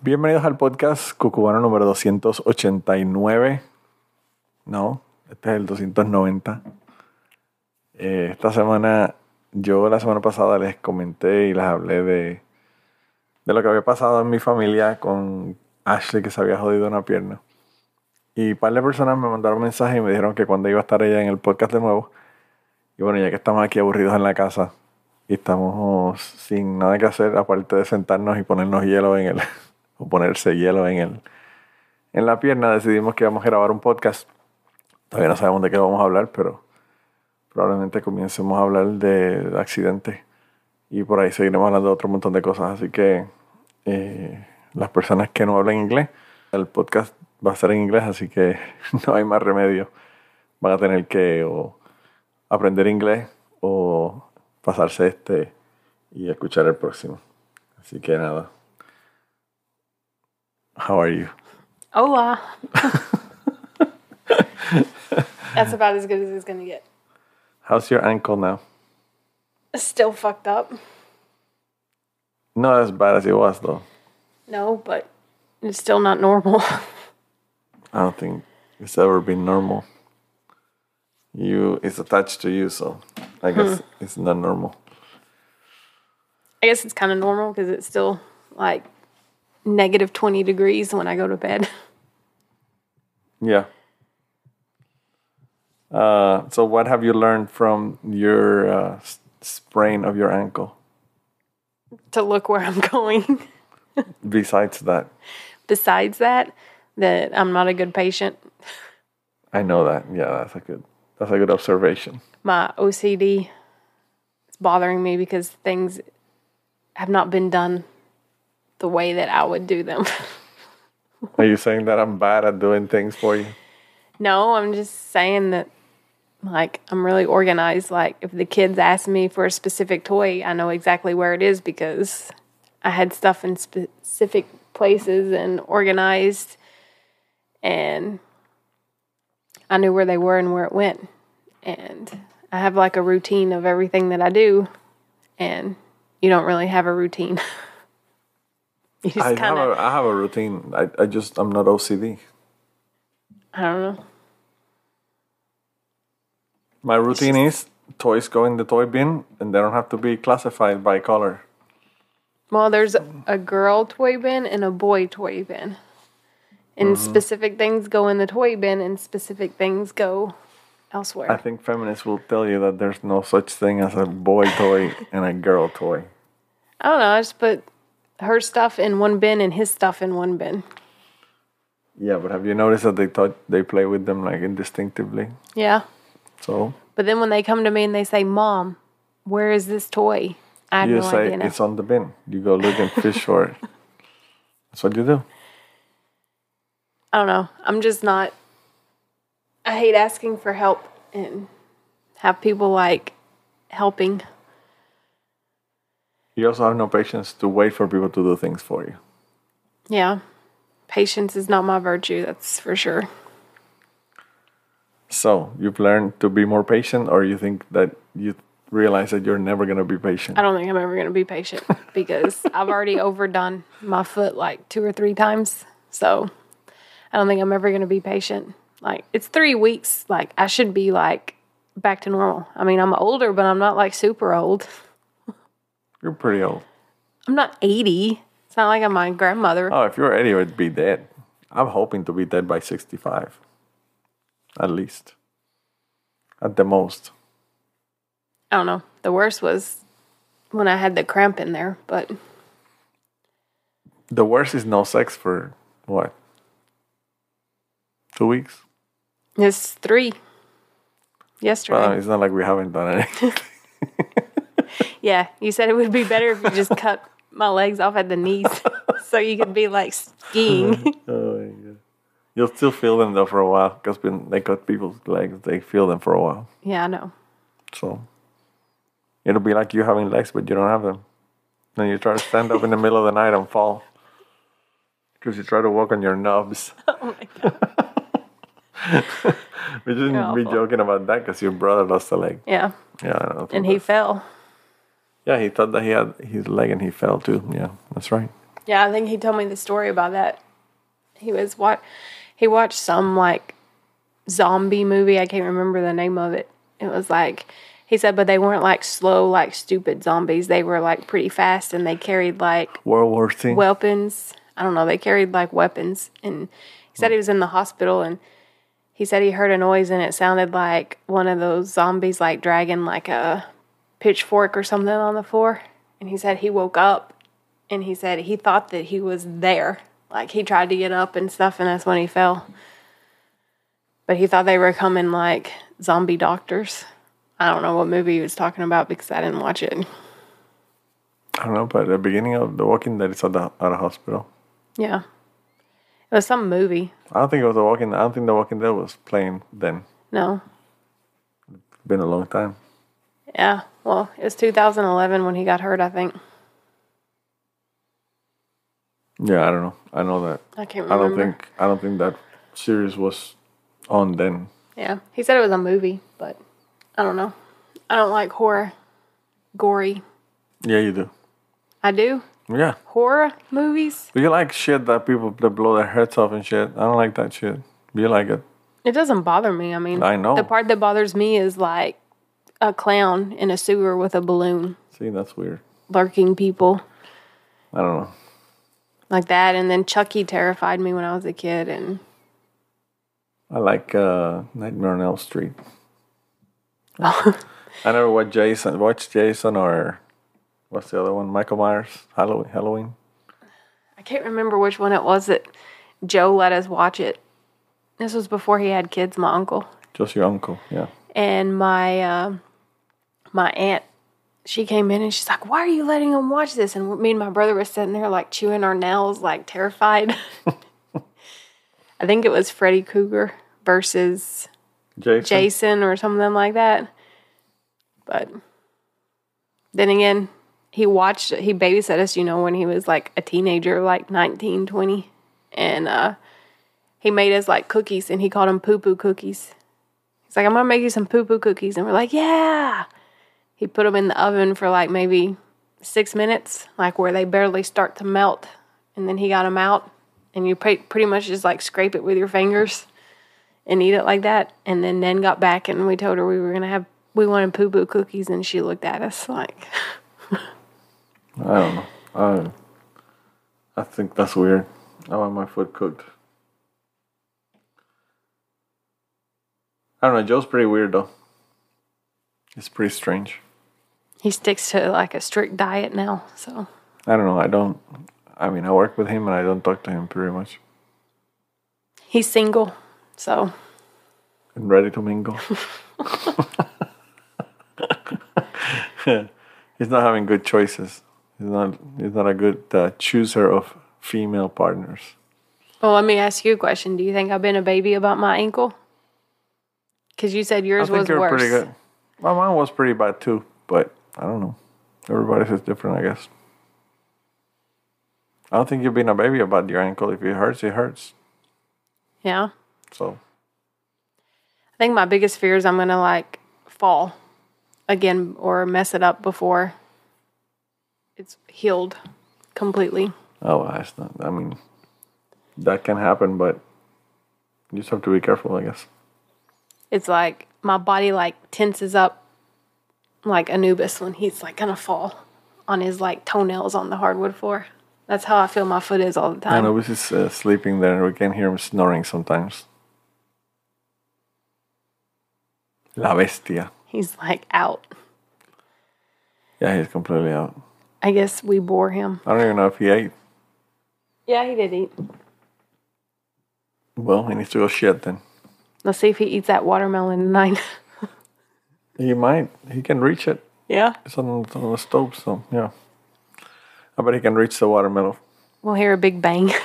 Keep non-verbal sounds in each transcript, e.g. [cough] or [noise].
Bienvenidos al podcast Cucubano número 289. No, este es el 290. Eh, esta semana, yo la semana pasada les comenté y les hablé de, de lo que había pasado en mi familia con Ashley que se había jodido una pierna. Y un par de personas me mandaron mensajes y me dijeron que cuando iba a estar ella en el podcast de nuevo. Y bueno, ya que estamos aquí aburridos en la casa y estamos sin nada que hacer aparte de sentarnos y ponernos hielo en el, o ponerse hielo en el, en la pierna, decidimos que íbamos a grabar un podcast. Todavía no sabemos de qué vamos a hablar, pero probablemente comencemos a hablar de accidentes y por ahí seguiremos hablando de otro montón de cosas. Así que eh, las personas que no hablan inglés, el podcast va a ser en inglés, así que [laughs] no hay más remedio. Van a tener que o aprender inglés o pasarse este y escuchar el próximo. Así que nada. How are you? Hola. [laughs] That's about as good as it's gonna get. How's your ankle now? Still fucked up. Not as bad as it was though. No, but it's still not normal. [laughs] I don't think it's ever been normal. You it's attached to you, so I guess hmm. it's not normal. I guess it's kind of normal because it's still like negative 20 degrees when I go to bed. [laughs] Yeah. Uh, so what have you learned from your uh, sprain of your ankle? to look where I'm [laughs] going. Besides that, Besides that, that I'm not a good patient. I know that. Yeah, that's a good that's a good observation. My OCD is bothering me because things have not been done the way that I would do them. [laughs] Are you saying that I'm bad at doing things for you? No, I'm just saying that like I'm really organized. Like if the kids ask me for a specific toy, I know exactly where it is because I had stuff in specific places and organized and I knew where they were and where it went. And I have like a routine of everything that I do and you don't really have a routine. [laughs] you just I have kind a I have a routine. I, I just I'm not OCD. I don't know. My routine is toys go in the toy bin and they don't have to be classified by color. Well, there's a girl toy bin and a boy toy bin. And mm-hmm. specific things go in the toy bin and specific things go elsewhere. I think feminists will tell you that there's no such thing as a boy toy and a girl toy. I don't know, I just put her stuff in one bin and his stuff in one bin. Yeah, but have you noticed that they thought they play with them like indistinctively? Yeah. So But then when they come to me and they say, Mom, where is this toy? I have you no say idea. now. it's on the bin. You go look and fish for it. [laughs] That's what you do. I don't know. I'm just not. I hate asking for help and have people like helping. You also have no patience to wait for people to do things for you. Yeah. Patience is not my virtue, that's for sure. So you've learned to be more patient, or you think that you realize that you're never gonna be patient. I don't think I'm ever going to be patient [laughs] because I've already overdone my foot like two or three times. So I don't think I'm ever going to be patient. Like it's three weeks. Like I should be like back to normal. I mean, I'm older, but I'm not like super old. You're pretty old. I'm not 80. It's not like I'm my grandmother. Oh, if you're 80, you'd be dead. I'm hoping to be dead by 65. At least. At the most. I don't know. The worst was when I had the cramp in there, but The worst is no sex for what? Two weeks? it's three yesterday. Well, it's not like we haven't done anything. [laughs] yeah, you said it would be better if you just cut my legs off at the knees [laughs] so you could be like skiing. [laughs] Oh, God. You'll still feel them though for a while because when they cut people's legs, they feel them for a while. yeah, I know. So it'll be like you having legs, but you don't have them. Then you try to stand up in the middle of the night and fall because you try to walk on your nubs. [laughs] Oh my god. we shouldn't be joking about that because your brother lost a leg. Yeah. Yeah, I know. And he fell. Yeah, he thought that he had his leg and he fell too. Yeah, that's right. Yeah, I think he told me the story about that. He was what he watched some like zombie movie. I can't remember the name of it. It was like he said, but they weren't like slow, like stupid zombies. They were like pretty fast, and they carried like World War Thing. weapons. I don't know. They carried like weapons, and he said he was in the hospital, and he said he heard a noise, and it sounded like one of those zombies like dragging like a pitchfork or something on the floor. And he said he woke up, and he said he thought that he was there, like he tried to get up and stuff, and that's when he fell. But he thought they were coming like zombie doctors. I don't know what movie he was talking about because I didn't watch it. I don't know, but at the beginning of The Walking Dead, it's at the at a hospital. Yeah. It was some movie. I don't think it was The Walking. Dead. I don't think The Walking Dead was playing then. No. It's Been a long time. Yeah. Well, it was 2011 when he got hurt, I think. Yeah, I don't know. I know that. I can't I don't think I don't think that series was on then. Yeah. He said it was a movie, but I don't know. I don't like horror, gory. Yeah, you do. I do. Yeah, Horror movies? you like shit that people that blow their heads off and shit. I don't like that shit. Do you like it? It doesn't bother me. I mean, I know. The part that bothers me is like a clown in a sewer with a balloon See, that's weird. lurking people I don't know. like that. And then Chucky terrified me when I was a kid. And I like uh, Nightmare on Elm Street. [laughs] I never watched Jason. Watched Jason or what's the other one? Michael Myers. Halloween. Halloween. I can't remember which one it was that Joe let us watch it. This was before he had kids, my uncle. Just your uncle. Yeah. and my um my aunt she came in and she's like why are you letting him watch this and me and my brother were sitting there like chewing our nails like terrified [laughs] i think it was freddy Krueger versus Jason. jason or something like that but then again he watched he babysat us you know when he was like a teenager like 19 20 and uh he made us like cookies and he called them poo poo cookies He's like, I'm gonna make you some poo poo cookies. And we're like, yeah. He put them in the oven for like maybe six minutes, like where they barely start to melt. And then he got them out, and you pretty much just like scrape it with your fingers and eat it like that. And then Nan got back, and we told her we were gonna have, we wanted poo poo cookies, and she looked at us like, I don't know. I, I think that's weird. I want my food cooked. I don't know. Joe's pretty weird though. It's pretty strange. He sticks to like a strict diet now. So I don't know. I don't. I mean, I work with him and I don't talk to him pretty much. he's single. So And ready to mingle. [laughs] [laughs] he's not having good choices. He's not. He's not a good uh, chooser of female partners. Well, let me ask you a question. Do you think I've been a baby about my ankle? Because you said I yours was worse. pretty good. My mine was pretty bad too, but I don't know. Everybody's is different, I guess. I don't think you've been a baby about your ankle. If it hurts, it hurts. Yeah. So I think my biggest fear is I'm going to like fall again or mess it up before it's healed completely. Oh, that's not. I mean, that can happen, but you just have to be careful, I guess. It's like my body like tenses up like Anubis when he's like to fall on his like toenails on the hardwood floor. That's how I feel my foot is all the time. he's just uh, sleeping there, we can hear him snoring sometimes. La bestia. He's like out. Yeah, he's completely out. I guess we bore him. I don't even know if he ate. Yeah, he did eat. Well, he needs to go shit then. Let's see if he eats that watermelon tonight. [laughs] He might. He can reach it. yeah. It's on, on the stove, so yeah. I bet he can reach the watermelon. We'll hear a big bang. [laughs]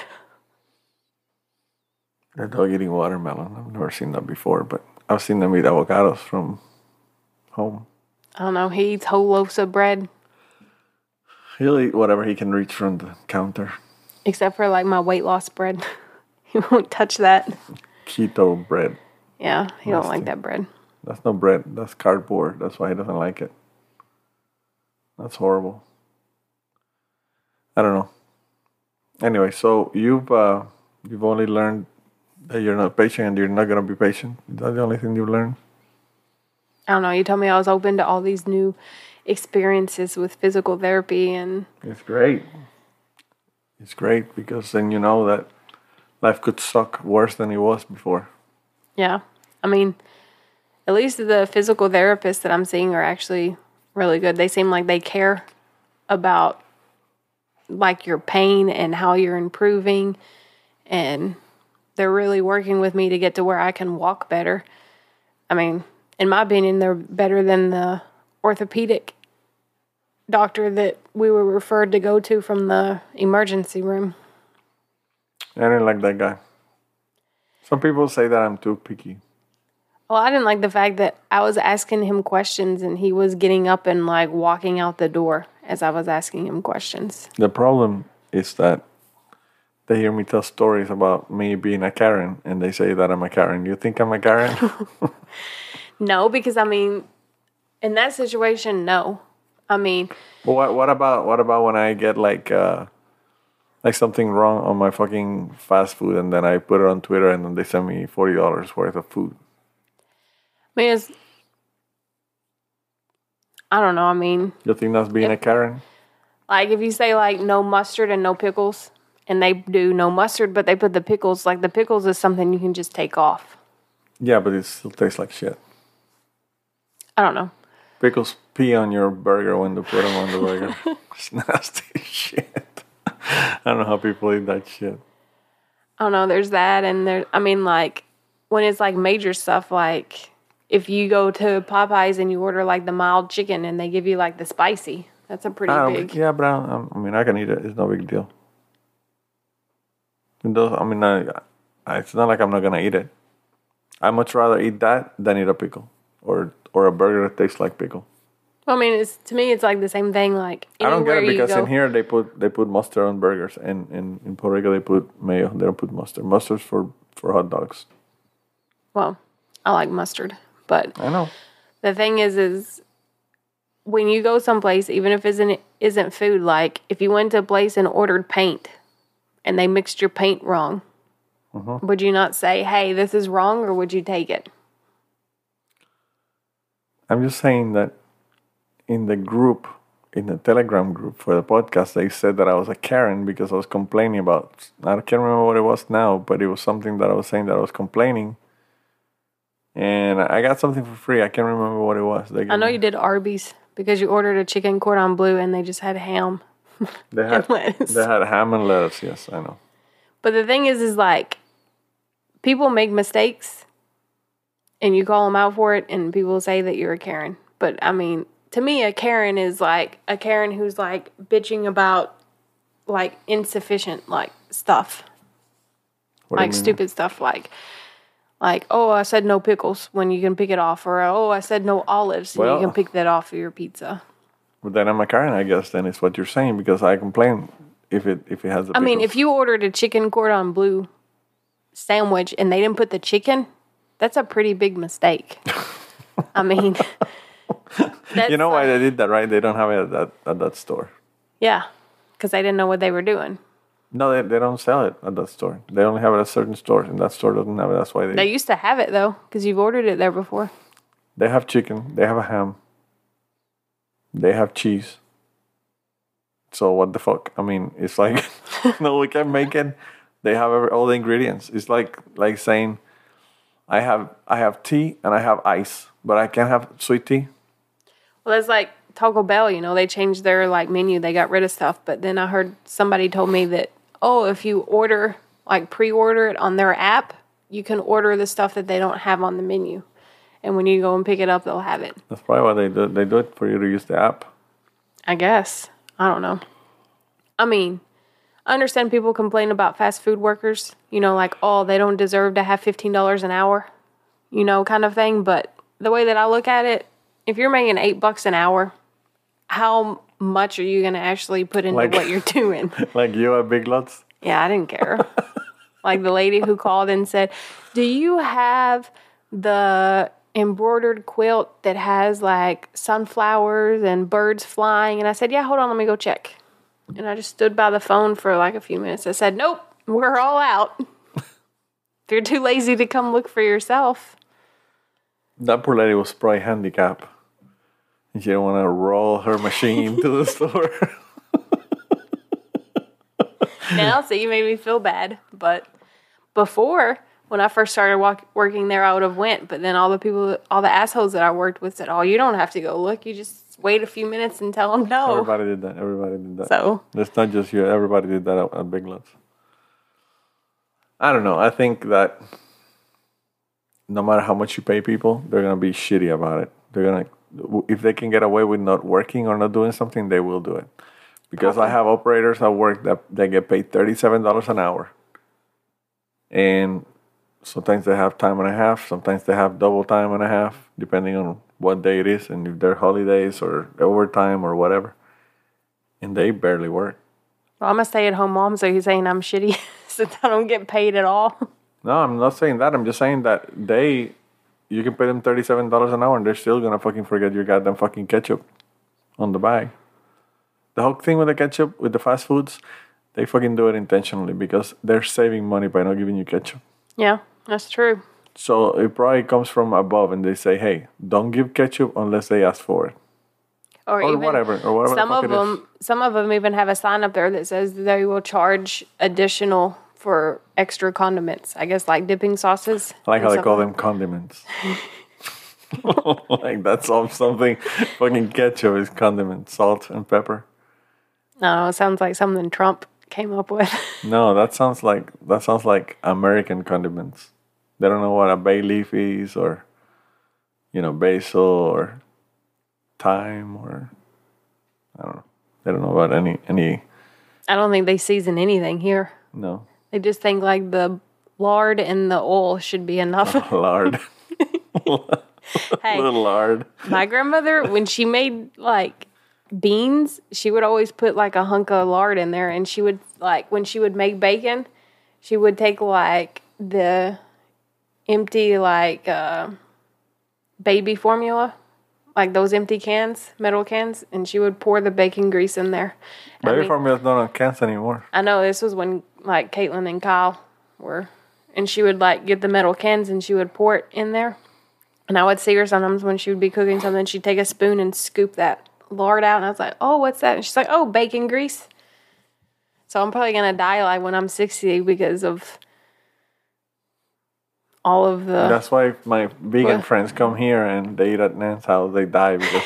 A dog eating watermelon. I've never seen that before, but I've seen them eat avocados from home. I don't know. He eats whole loaves of bread, He'll eat whatever he can reach from the counter. except for like my weight loss bread. [laughs] he won't touch that. Keto bread. Yeah, he don't like that bread. That's no bread. That's cardboard. That's why he doesn't like it. That's horrible. I don't know. Anyway, so you've uh, you've only learned that you're not patient and you're not gonna be patient. Is that the only thing you've learned? I don't know. You told me I was open to all these new experiences with physical therapy, and It's great. It's great because then you know that life could suck worse than it was before. yeah, I mean, at least the physical therapists that I'm seeing are actually really good. They seem like they care about like your pain and how you're improving, and they're really working with me to get to where I can walk better. I mean, in my opinion, they're better than the orthopedic doctor that we were referred to go to from the emergency room. I didn't like that guy. Some people say that I'm too picky. Well, I didn't like the fact that I was asking him questions and he was getting up and like walking out the door as I was asking him questions. The problem is that they hear me tell stories about me being a Karen and they say that I'm a Karen. You think I'm a Karen? [laughs] No, because I mean, in that situation, no. I mean, But what what about what about when I get like uh like something wrong on my fucking fast food and then I put it on Twitter and then they send me forty dollars worth of food. I mean, it's, I don't know. I mean, You think that's being a Karen? like if you say like no mustard and no pickles, and they do no mustard, but they put the pickles, like the pickles is something you can just take off. Yeah, but it still tastes like shit. I don't know. Pickles pee on your burger when they put them on the [laughs] burger. it's nasty [laughs] shit. I don't know how people eat that shit. I don't know. There's that, and there. I mean, like when it's like major stuff, like if you go to Popeyes and you order like the mild chicken, and they give you like the spicy. That's a pretty big. yeah, but I, don't- I mean, I can eat it. It's no big deal. It does, I mean, I, I, it's not like I'm not gonna eat it. I much rather eat that than eat a pickle or or a burger that tastes like pickle. Well, I mean, it's to me, it's like the same thing. Like I don't get it because in here they put they put mustard on burgers, and in in Puerto Rico they put mayo. They don't put mustard. Mustard's for for hot dogs. Well, I like mustard, but I know. the thing is, is when you go someplace, even if it isn't isn't food, like if you went to a place and ordered paint, and they mixed your paint wrong, Mm-hmm. would you not say, "Hey, this is wrong," or would you take it? I'm just saying that in the group, in the Telegram group for the podcast, they said that I was a Karen because I was complaining about. I can't remember what it was now, but it was something that I was saying that I was complaining. And I got something for free. I can't remember what it was. They I know me- you did Arby's because you ordered a chicken cordon bleu and they just had ham. They [laughs] had, lettuce. they had ham and lettuce. Yes, I know. But the thing is, is like people make mistakes and you call them out for it, and people say that you're a Karen. But I mean, to me, a Karen is like a Karen who's like bitching about like insufficient like stuff, What like stupid stuff, like. Like, oh, I said no pickles when you can pick it off, or oh, I said no olives and Well- you can pick that off of your pizza. But then I'm a Karen, I guess. Then it's what you're saying because I complain if it if it has. I mean, if you ordered a chicken cordon bleu sandwich and they didn't put the chicken, that's a pretty big mistake. [laughs] I mean, that's you know why like- they did that, right? They don't have it at that at that store. Yeah, because they didn't know what they were doing. No, they, they don't sell it at that store. They only have it at certain stores, and that store doesn't have it. That's why they They used to have it though, because you've ordered it there before. they have chicken, they have a ham, they have cheese. So what the fuck? I mean, it's like [laughs] no, we can make it. They have every, all the ingredients. It's like like saying, I have I have tea and I have ice, but I can't have sweet tea. Well, that's like Taco Bell. You know, they changed their like menu. They got rid of stuff, but then I heard somebody told me that oh, if you order like pre-order it on their app, you can order the stuff that they don't have on the menu, and when you go and pick it up, they'll have it. That's probably why they do. They do it for you to use the app. I guess. I don't know. I mean, I understand people complain about fast food workers, you know, like, oh, they don't deserve to have $15 an hour, you know, kind of thing. But the way that I look at it, if you're making eight bucks an hour, how much are you going to actually put into Like- what you're doing? [laughs] Like you at Big Lots? Yeah, I didn't care. like the lady who called and said, Do you have the embroidered quilt that has like sunflowers and birds flying? And I said, Yeah, hold on, let me go check. And I just stood by the phone for like a few minutes. I said, Nope, we're all out. if [laughs] you're too lazy to come look for yourself. That poor lady was probably handicapped. She didn't want to roll her machine to the [laughs] store. now, so you made me feel bad. But before, when I first started walk, working there, I would have went. But then all the people, all the assholes that I worked with said, "Oh, you don't have to go look. You just wait a few minutes and tell them no." Everybody did that. Everybody did that. So It's not just you. Everybody did that at, at Big Lots. I don't know. I think that no matter how much you pay people, they're gonna be shitty about it. They're gonna if they can get away with not working or not doing something, they will do it. Because I have operators at work that they get paid thirty-seven dollars an hour, and sometimes they have time and a half. Sometimes they have double time and a half, depending on what day it is and if they're holidays or overtime or whatever. And they barely work. well, I'm a stay-at-home mom. So you're saying I'm shitty [laughs] since I don't get paid at all? No, I'm not saying that. I'm just saying that they, you can pay them thirty-seven dollars an hour, and they're still gonna fucking forget your goddamn fucking ketchup on the bag. The whole thing with the ketchup with the fast foods, they fucking do it intentionally because they're saving money by not giving you ketchup. Yeah, that's true. So it probably comes from above, and they say, "Hey, don't give ketchup unless they ask for it, Or, or even whatever, or whatever." some of them, some of them even have a sign up there that says they will charge additional for extra condiments. I guess like dipping sauces. I like how they call them condiments. [laughs] like that's all something. Fucking ketchup is condiment, salt and pepper. No, it sounds like something Trump came up with. [laughs] No, that sounds like that sounds like American condiments. They don't know what a bay leaf is, or you know, basil or thyme, or I don't know. They don't know about any any. I don't think they season anything here. No, They just think like the lard and the oil should be enough. [laughs] lard, [laughs] hey, little lard. my grandmother, when she made like beans, she would always put like a hunk of lard in there, and she would like when she would make bacon, she would take like the empty like uh, baby formula, like those empty cans, metal cans, and she would pour the bacon grease in there. I Baby mean- formula's not on cans anymore. I know this was when like Caitlin and Kyle were, and she would like get the metal cans and she would pour it in there. And I would see her sometimes when she would be cooking something, she'd take a spoon and scoop that lard out. And I was like, oh, what's that? And she's like, oh, bacon grease. So I'm probably going to die like when I'm 60 because of all of the. That's why my vegan What? friends come here and they eat at Nan's house, they die because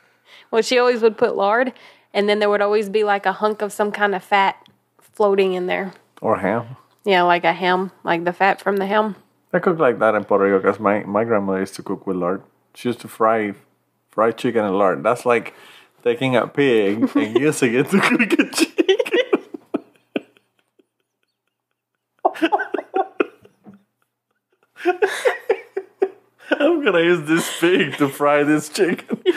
[laughs] Well, she always would put lard, and then there would always be like a hunk of some kind of fat floating in there. or ham. Yeah, like a ham, like the fat from the ham. I cook like that in Puerto Rico because my, my grandmother used to cook with lard. She used to fry fried chicken and lard. That's like taking a pig and [laughs] using it to cook a chicken. [laughs] [laughs] I'm gonna use this pig to fry this chicken. [laughs]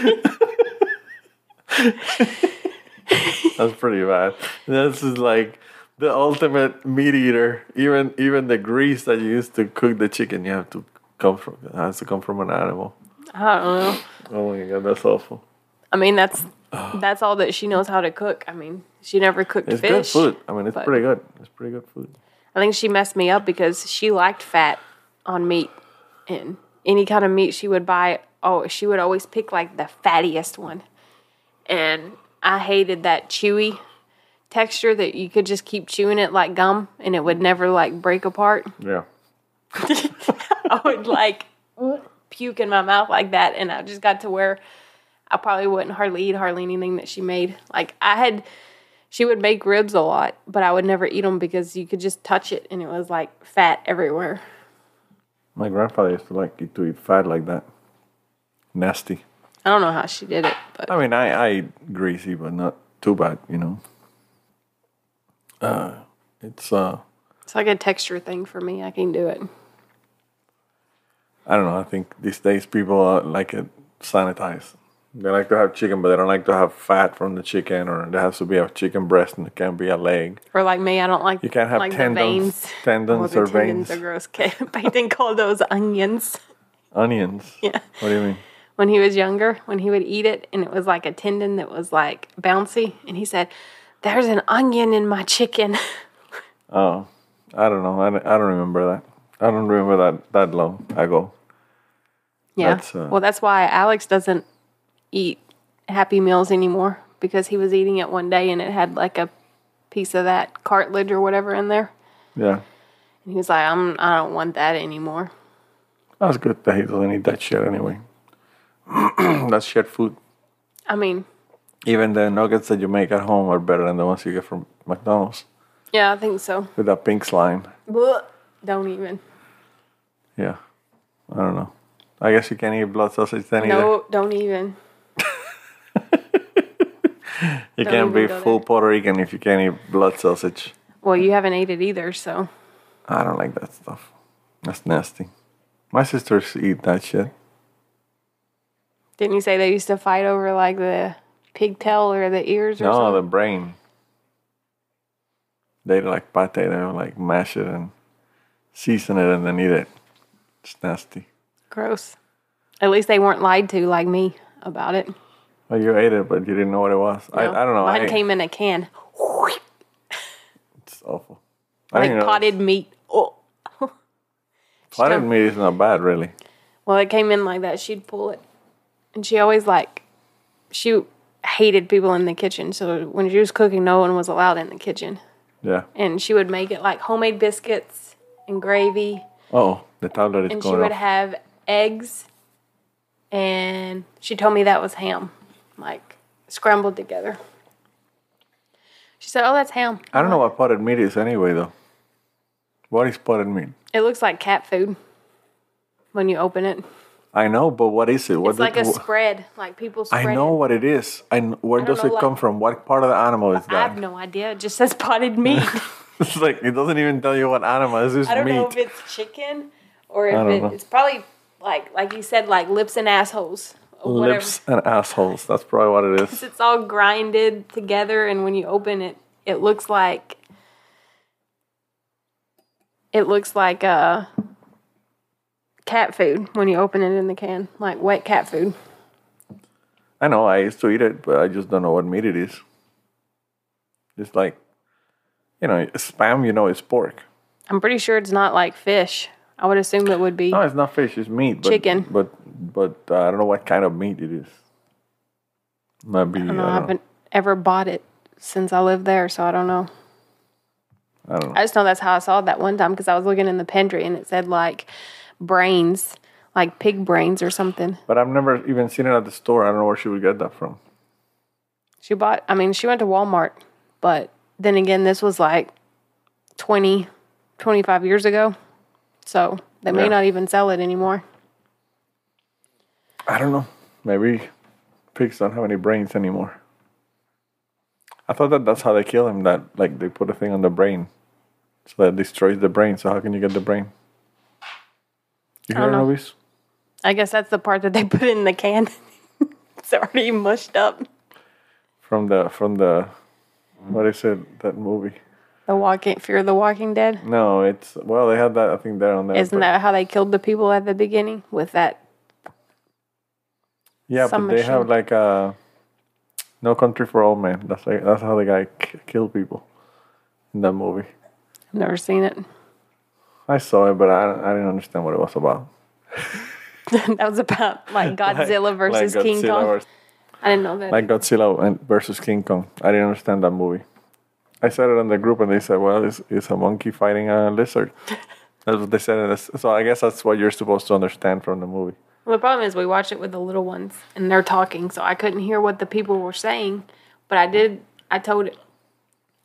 That's pretty bad. This is like the ultimate meat eater. Even even the grease that you use to cook the chicken, you have to come from has to come from an animal. I don't know. Oh my god, that's awful. I mean, that's [sighs] that's all that she knows how to cook. I mean, she never cooked It's fish. good food. I mean, it's pretty good. It's pretty good food. I think she messed me up because she liked fat on meat, and any kind of meat she would buy. Oh, she would always pick like the fattiest one, and I hated that chewy texture that you could just keep chewing it like gum, and it would never like break apart. [laughs] Yeah. I would like puke in my mouth like that, and I just got to where I probably wouldn't hardly eat hardly anything that she made. Like I had, she would make ribs a lot, but I would never eat them because you could just touch it and it was like fat everywhere. My grandfather used to like eat- to eat fat like that. Nasty. I don't know how she did it, but I mean, I, I eat greasy, but not too bad, you know. It's uh, It's like a texture thing for me. I can do it. I don't know. I think these days people uh, like it sanitized. They like to have chicken, but they don't like to have fat from the chicken, or there has to be a chicken breast and it can't be a leg. Or like me, I don't like You can't have like tendons, veins. tendons Well, or tendons veins, are gross. [laughs] Didn't call those onions. onions. [laughs] Yeah. What do you mean? When he was younger, when he would eat it, and it was like a tendon that was like bouncy, and he said, "There's an onion in my chicken." [laughs] Oh, I don't know. I don't, I don't remember that. I don't remember that that long ago. Yeah. That's, uh, well, that's why Alex doesn't eat Happy Meals anymore because he was eating it one day and it had like a piece of that cartilage or whatever in there. Yeah, And he was like, "I'm I don't want that anymore." that's good that he doesn't eat that shit anyway. [clears throat] that's shit food. I mean, Even the nuggets that you make at home are better than the ones you get from McDonald's yeah, I think so. with that pink slime. Blech. Don't even. Yeah, I don't know. I guess you can't eat blood sausage then either. No, don't even. [laughs] You can't be full there. Puerto Rican if you can't eat blood sausage. Well, you haven't ate it either, so I don't like that stuff. That's nasty. My sisters eat that shit. didn't you say they used to fight over like the pigtail or the ears or No, the brain. They like pate. They would like mash it and season it and then eat it. It's nasty. Gross. At least they weren't lied to like me about it. You ate it, but you didn't know what it was. I, No. I don't know. Mine I, came in a can, it's awful. I like potted meat. Oh. [laughs] potted meat is not bad, really. Well, it came in like that. She'd pull it, and she always like she hated people in the kitchen. So when she was cooking, no one was allowed in the kitchen. Yeah. And she would make it like homemade biscuits and gravy, Oh, the tablet is and she would off. have eggs. And she told me that was ham, like scrambled together. She said, "Oh, that's ham." I don't know what potted meat is anyway, though. What is potted meat? It looks like cat food when you open it. I know, but what is it? What It's like a spread, like people spread I know it. what it is. I kn- where does know, it come from? What part of the animal is that? I have no idea. It just says potted meat. [laughs] it's like it doesn't even tell you what animal. It's just I don't meat. know if it's chicken or if it, it's probably like like you said, like lips and assholes. Whatever. Lips and assholes. That's probably what it is. [laughs] It's all grinded together, and when you open it, it looks like it looks like uh cat food when you open it in the can, like wet cat food. I know. I used to eat it, but I just don't know what meat it is. Just like, you know, spam. You know, it's pork. I'm pretty sure it's not like fish. I would assume it would be. No, it's not fish. It's meat. But, Chicken. But but uh, I don't know what kind of meat it is. Might be. I I don't know. I know. haven't ever bought it since I lived there, so I don't know. I don't know. I just know that's how I saw it that one time because I was looking in the pantry and it said like brains, like pig brains or something. But I've never even seen it at the store. I don't know where she would get that from. She bought, I mean, she went to Walmart, but then again, this was like 20, 25 years ago. So they may Yeah. not even sell it anymore. I don't know. Maybe pigs don't have any brains anymore. I thought that that's how they kill him. That like they put a thing on the brain, so that destroys the brain. So how can you get the brain? You I hear movies? I guess that's the part that they [laughs] put in the can. [laughs] it's already mushed up. From the from the what is it? That movie? The Walking Fear of the Walking Dead. No, it's well they had that I think there on there. Isn't but- that how they killed the people at the beginning with that? yeah? But they have like a No Country for Old Men. That's like, that's how the guy k- killed people in that movie. I've never seen it. I saw it, but I I didn't understand what it was about. [laughs] that was about like [laughs] Godzilla versus Like King Godzilla Kong. vers- I didn't know that. like Godzilla versus King Kong. I didn't understand that movie. I said it on the group, and they said, "Well, it's, it's a monkey fighting a lizard." [laughs] That's what they said. So I guess that's what you're supposed to understand from the movie. Well, the problem is we watch it with the little ones and they're talking, so I couldn't hear what the people were saying. But I did. I told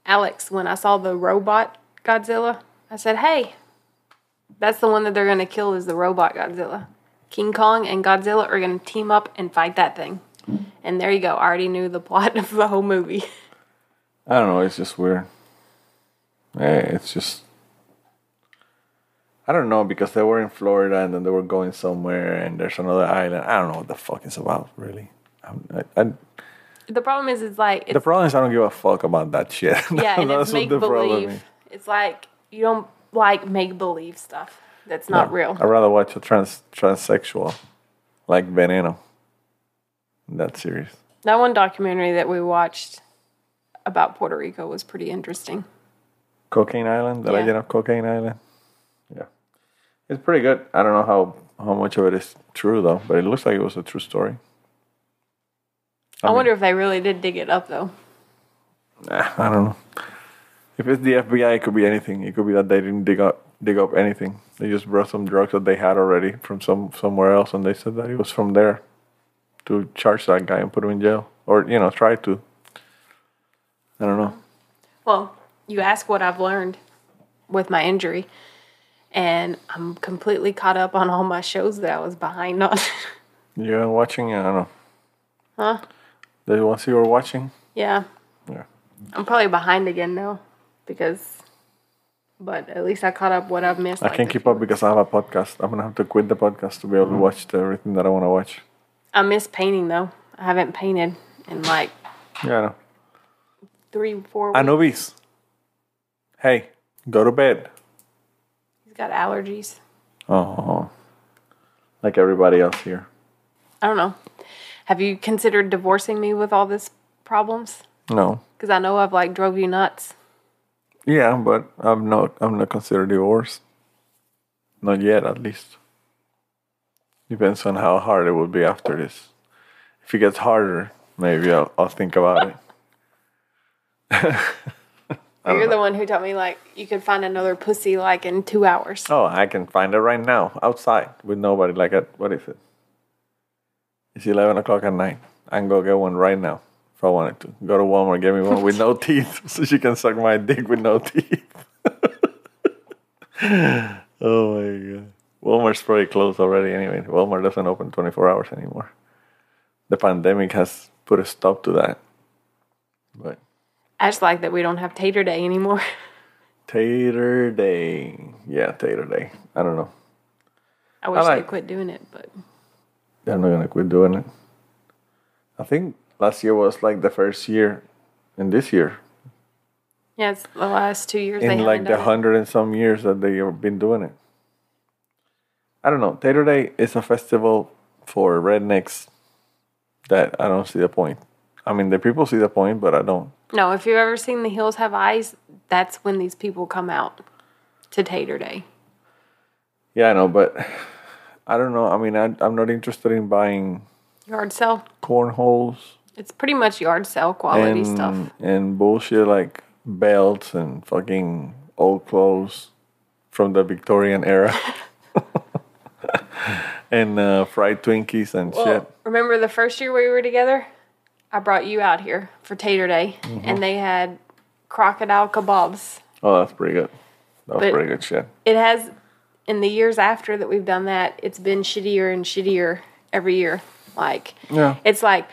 Alex when I saw the robot Godzilla. I said, "Hey, that's the one that they're going to kill. Is the robot Godzilla? King Kong and Godzilla are going to team up and fight that thing." And there you go. I already knew the plot [laughs] of the whole movie. I don't know. It's just weird. Eh, it's just I don't know because they were in Florida and then they were going somewhere and there's another island. I don't know what the fuck it's about really. I'm, I, I, The problem is, it's like, it's, the problem is I don't give a fuck about that shit. [laughs] yeah, and [laughs] it's make believe. It's like you don't like make believe stuff that's not real. I'd rather watch a trans transsexual like Veneno. That series. That one documentary that we watched about Puerto Rico was pretty interesting. Cocaine Island, the Yeah. legend of Cocaine Island. Yeah. It's pretty good. I don't know how, how much of it is true though, but it looks like it was a true story. I, mean- wonder if they really did dig it up though. Nah, I don't know. If it's the FBI, it could be anything. It could be that they didn't dig up dig up anything. They just brought some drugs that they had already from some somewhere else, and they said that it was from there to charge that guy and put him in jail, or you know, try to. I don't know. Well, you ask what I've learned with my injury, and I'm completely caught up on all my shows that I was behind on. [laughs] You're watching? I don't know. huh? The ones you were watching? Yeah. Yeah. I'm probably behind again now because, but at least I caught up what I've missed. I like can't keep up because I have a podcast. I'm gonna have to quit the podcast to be able to mm-hmm. watch the, everything that I want to watch. I miss painting though. I haven't painted in like Yeah, I know. Three, four ah, weeks. Anubis. Hey, go to bed. He's got allergies. Oh, like everybody else here. I don't know. Have you considered divorcing me with all this problems? No. Because I know I've like drove you nuts. Yeah, but I'm not. I'm not considered divorced. Not yet, at least. Depends on how hard it will be after this. If it gets harder, maybe I'll, I'll think about it. You're the one who told me like you could find another pussy like in two hours. Oh, I can find it right now outside with nobody. Like at what is it? It's eleven o'clock at night. I can go get one right now if I wanted to. Go to Walmart, get me one with no [laughs] teeth, [laughs] so she can suck my dick with no teeth. [laughs] oh my god. Walmart's probably closed already anyway. Walmart doesn't open 24 hours anymore. The pandemic has put a stop to that. But I just like that we don't have Tater Day anymore. [laughs] Tater Day. Yeah, Tater Day. I don't know. I wish like- they quit doing it, but They're not gonna quit doing it. I think last year was like the first year in this year. yeah, it's the last two years In like the hundred and some years that they have been doing it. I don't know. Tater Day is a festival for rednecks that I don't see the point. I mean the people see the point, but I don't. No, if you've ever seen The Hills Have Eyes, that's when these people come out to Tater Day. Yeah, I know, but I don't know. I mean, I, I'm not interested in buying Yard sale. cornholes It's pretty much yard sale quality and stuff. and bullshit like belts and fucking old clothes from the Victorian era. [laughs] [laughs] and uh, fried Twinkies and shit. Remember the first year we were together? I brought you out here for Tater Day, Mm-hmm. and they had crocodile kebabs. Oh, that's pretty good. That was But- pretty good shit. It has, in the years after that we've done that, it's been shittier and shittier every year. Like, Yeah. it's like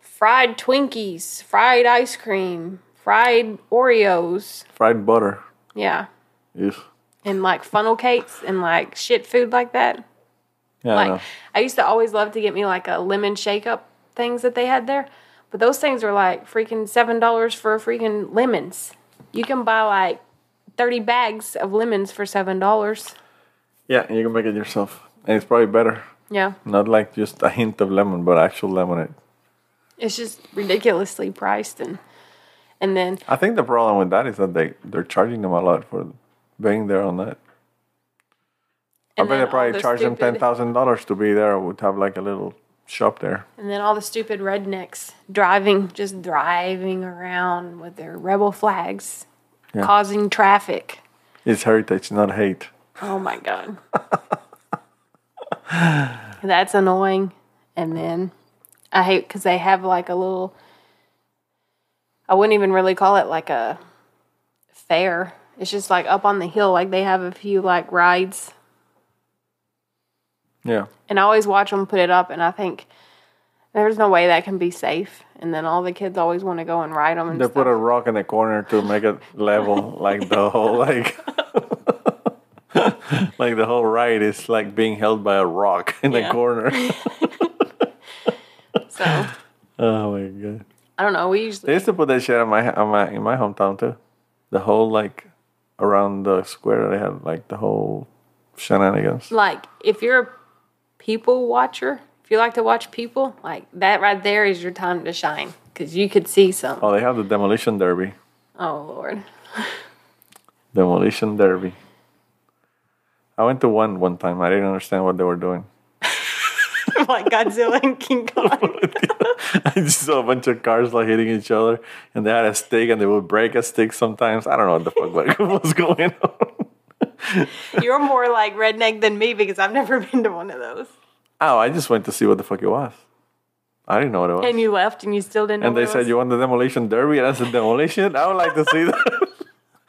fried Twinkies, fried ice cream, fried Oreos. Fried butter. Yeah. Yes. And like funnel cakes and like shit food like that. Yeah, I Like know. I used to always love to get me like a lemon shake up things that they had there. But those things are like freaking seven dollars for freaking lemons. You can buy like thirty bags of lemons for seven dollars. Yeah, you can make it yourself. And it's probably better. Yeah. Not like just a hint of lemon, but actual lemonade. It's just ridiculously priced and and then I think the problem with that is that they, they're charging them a lot for being there on that. I bet they probably the charge them ten thousand dollars to be there. Would have like a little shop there. And then all the stupid rednecks driving, just driving around with their rebel flags, Yeah. causing traffic. It's heritage, not hate. Oh my god. [laughs] That's annoying. And then I hate because they have like a little. I wouldn't even really call it like a fair. It's just like up on the hill. Like they have a few like rides, Yeah, and I always watch them put it up. And I think There's no way that can be safe. And then all the kids always want to go and ride them and They stuff. put a rock in the corner to make it [laughs] level, like the whole like, [laughs] like the whole ride is like being held by a rock in the corner. [laughs] so oh my god! I don't know. We They usually used to put that shit on my on my in my hometown too. The whole like around the square, they had like the whole shenanigans. like if you're a people watcher, if you like to watch people, like that right there is your time to shine because you could see some. Oh, they have the demolition derby. Oh lord. [laughs] Demolition derby. I went to one one time. I didn't understand what they were doing. [laughs] like Godzilla and King [laughs] Kong. I just saw a bunch of cars like hitting each other, and they had a stick, and they would break a stick sometimes. I don't know what the fuck was going on. [laughs] You're more like redneck than me because I've never [laughs] been to one of those. Oh, I just went to see what the fuck it was. I didn't know what it was. And you left and you still didn't know. And they said? "You want the demolition derby?" And I said, "Demolition? I would like to see that."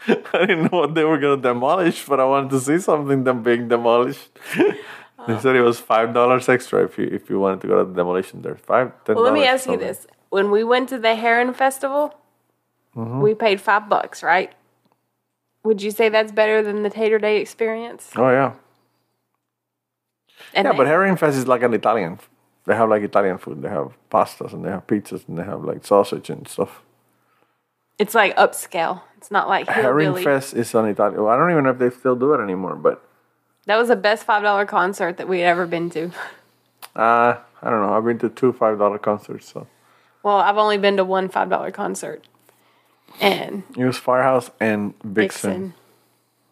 [laughs] I didn't know what they were gonna demolish, but I wanted to see something them being demolished. they said it was five dollars extra if you if you wanted to go to the demolition derby. Five, ten. Well, let me ask you this: When we went to the Herrin Festival, Mm-hmm. we paid five bucks, right? Would you say that's better than the Tater Day experience? Oh yeah, And yeah. they- But Herrin Fest is like an Italian. They have like Italian food. They have pastas and they have pizzas and they have like sausage and stuff. it's like upscale. It's not like Herrin. Fest is an Italian. Well, I don't even know if they still do it anymore, but That was the best five dollar concert that we'd ever been to. uh, I don't know. I've been to two five dollar concerts, so Well, I've only been to one five dollar concert, and it was Firehouse and Vixen. Vixen.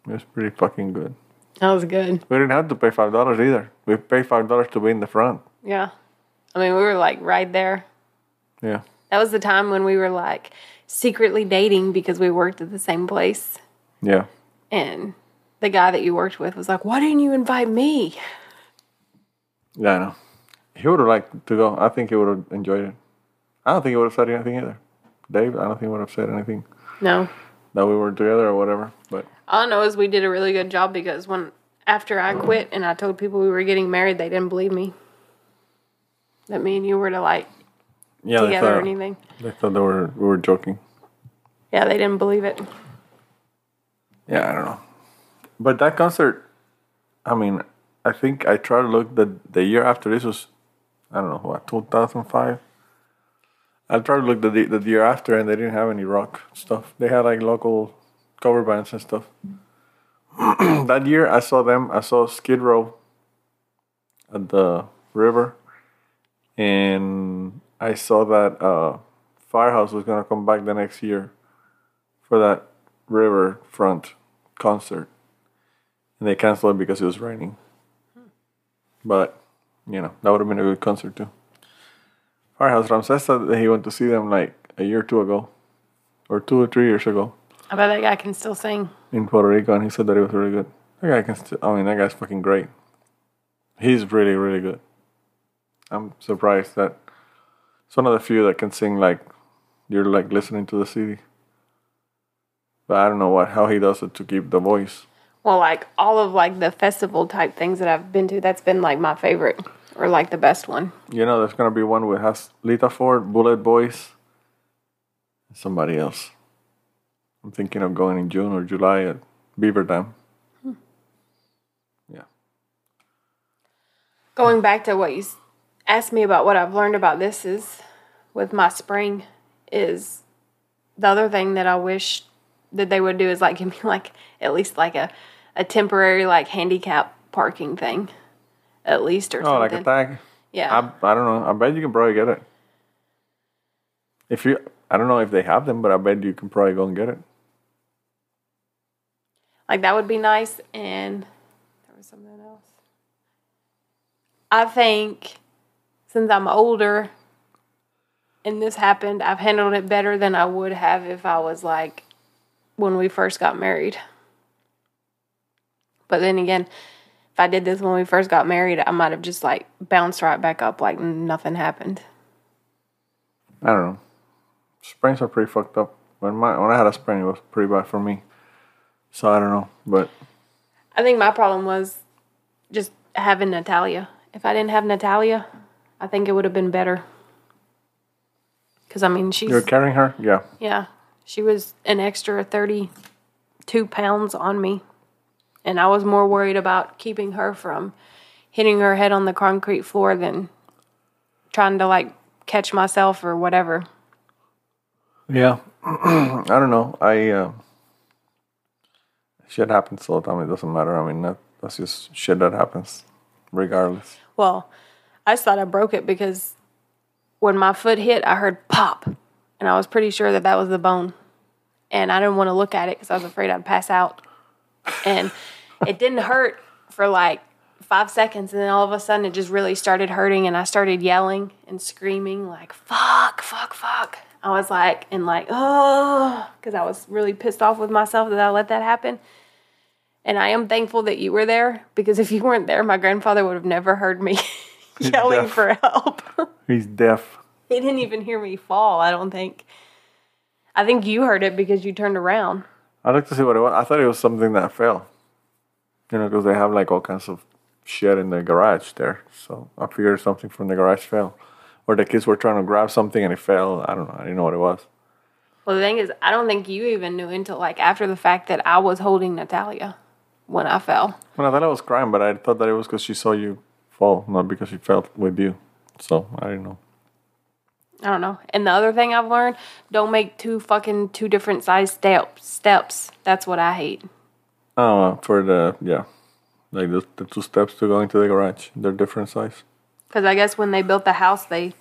It was pretty fucking good. That was good. We didn't have to pay five dollars either. We paid five dollars to be in the front. Yeah, I mean, we were like right there. Yeah. That was the time when we were like secretly dating because we worked at the same place, Yeah. and the guy that you worked with was like, "Why didn't you invite me?" Yeah, I know. He would have liked to go. I think he would have enjoyed it. I don't think he would have said anything either. Dave, I don't think would have said anything No, that we were together or whatever. But all I know is we did a really good job because when after I mm. quit and I told people we were getting married, they didn't believe me. That me and you were to like yeah, together or anything. they thought they were we were joking. Yeah, they didn't believe it. Yeah, I don't know. But that concert, I mean, I think I tried to look the the year after this was, I don't know what, two thousand five. I tried to look the the the year after, and they didn't have any rock stuff. They had like local cover bands and stuff. [clears throat] that year, I saw them. I saw Skid Row at the river, and I saw that uh, Firehouse was gonna come back the next year for that riverfront concert, and they canceled it because it was raining. But you know that would have been a good concert too. Firehouse Ramses said that he went to see them like a year or two ago, or two or three years ago I bet that guy can still sing. in Puerto Rico, and he said that it was really good. That guy can still. I mean, that guy's fucking great. He's really, really good. I'm surprised that it's one of the few that can sing like you're like listening to the CD. But I don't know what how he does it to keep the voice. Well, like all of like the festival type things that I've been to, that's been like my favorite or like the best one. You know, there's gonna be one with has Lita Ford, BulletBoys, and somebody else. I'm thinking of going in June or July at Beaver Dam. Hmm. Yeah. Going back to what you asked me about what I've learned about this is with my spring is the other thing that I wish that they would do is like [laughs] give me like at least like a, a temporary like handicap parking thing. At least or Oh, like something. a tag. yeah. I, I don't know. I bet you can probably get it. If you, I don't know if they have them, but I bet you can probably go and get it. Like that would be nice. And there was something else. I think since I'm older and this happened, I've handled it better than I would have if I was like when we first got married. But then again, if I did this when we first got married, I might have just like bounced right back up like nothing happened. I don't know. Springs are pretty fucked up. When my when I had a spring, it was pretty bad for me. So I don't know, but I think my problem was just having Natalia. If I didn't have Natalia, I think it would have been better. Because I mean, she's You're carrying her? Yeah. yeah, she was an extra thirty-two pounds on me, and I was more worried about keeping her from hitting her head on the concrete floor than trying to like catch myself or whatever. Yeah. [clears throat] I don't know. I uh, shit happens all the time. It doesn't matter. I mean, that, that's just shit that happens, regardless. Well, I just thought I broke it because when my foot hit, I heard pop, and I was pretty sure that that was the bone. And I didn't want to look at it because I was afraid I'd pass out. And it didn't hurt for like five seconds, and then all of a sudden it just really started hurting, and I started yelling and screaming like "fuck, fuck, fuck." I was like, and like, oh, because I was really pissed off with myself that I let that happen. And I am thankful that you were there because if you weren't there, my grandfather would have never heard me [laughs] yelling for help. [laughs] He's deaf. he didn't even hear me fall, I don't think. I think you heard it because you turned around. I'd like to see what it was. I thought it was something that fell. You know, because they have like all kinds of shit in the garage there. So I figured something from the garage fell. Or the kids were trying to grab something and it fell. I don't know. I didn't know what it was. Well, the thing is, I don't think you even knew until like after the fact that I was holding Natalia when I fell. Well, I thought I was crying, but I thought that it was because she saw you fall, not because she fell with you. So I didn't know. I don't know. And the other thing I've learned, don't make two fucking two different size steps. Steps. That's what I hate. Oh, for the, yeah. Like the, the two steps to going to the garage. They're different size. Because I guess when they built the house, they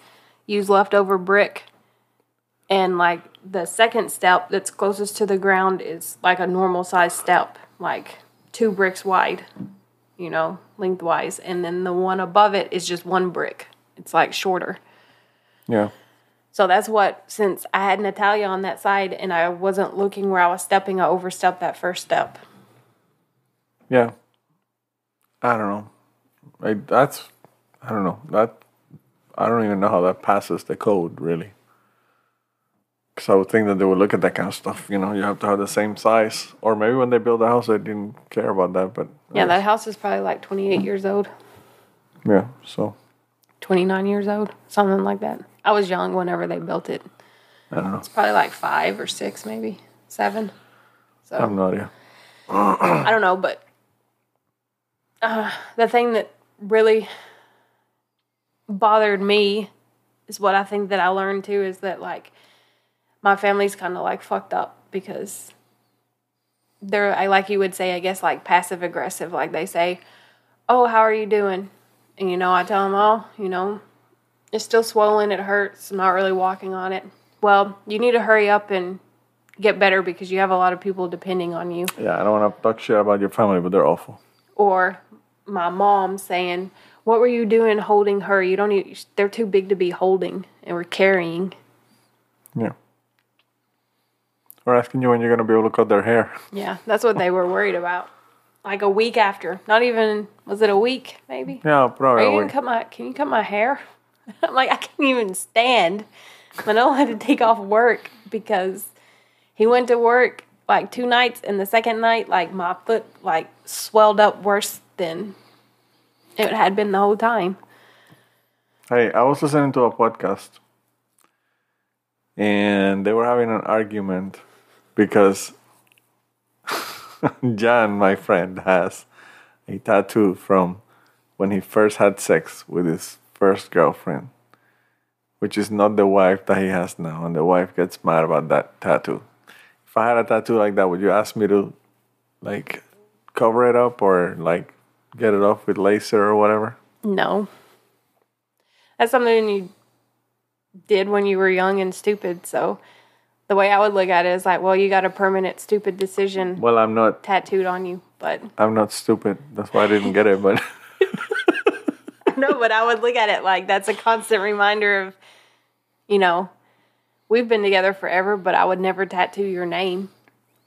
used leftover brick. And like the second step that's closest to the ground is like a normal size step, like two bricks wide, you know, lengthwise. And then the one above it is just one brick. It's like shorter. Yeah. So that's what, since I had Natalia on that side and I wasn't looking where I was stepping, I overstepped that first step. Yeah. I don't know. I, that's, I don't know. That, I don't even know how that passes the code, really. Because I would think that they would look at that kind of stuff. You know, you have to have the same size. Or maybe when they built the house, they didn't care about that. But Yeah, that house is probably like 28 years old, yeah. So 29 years old, something like that. I was young whenever they built it. I don't know. It's probably like five or six, maybe seven. So I have no idea. I don't know, but uh, the thing that really bothered me is what I think that I learned too is that like my family's kind of like fucked up because they're I like you would say I guess like passive aggressive like they say, "Oh, how are you doing?" And you know, I tell them, "Oh, you know, it's still swollen, it hurts. I'm not really walking on it." Well, you need to hurry up and get better because you have a lot of people depending on you Yeah, I don't want to talk shit about your family, but they're awful. or my mom saying, "What were you doing holding her? You don't need. They're too big to be holding, and we're carrying." Yeah. Or asking you when you're going to be able to cut their hair. Yeah, that's what they were worried about. Like a week after, not even was it a week? Maybe. Yeah, Are probably. you a gonna week. cut my? Can you cut my hair? [laughs] I'm like, I can't even stand. Manolo had to take off work because he went to work like two nights, and the second night, like my foot like swelled up worse than it had been the whole time. Hey, I was listening to a podcast and they were having an argument because [laughs] John, my friend, has a tattoo from when he first had sex with his first girlfriend, which is not the wife that he has now, and the wife gets mad about that tattoo. If I had a tattoo like that, would you ask me to like cover it up or like get it off with laser or whatever? No. That's something you did when you were young and stupid. So the way I would look at it is like, well, you got a permanent stupid decision Well, I'm not tattooed on you. But I'm not stupid. That's why I didn't get it. But [laughs] no, but I would look at it like that's a constant reminder of, you know, we've been together forever, but I would never tattoo your name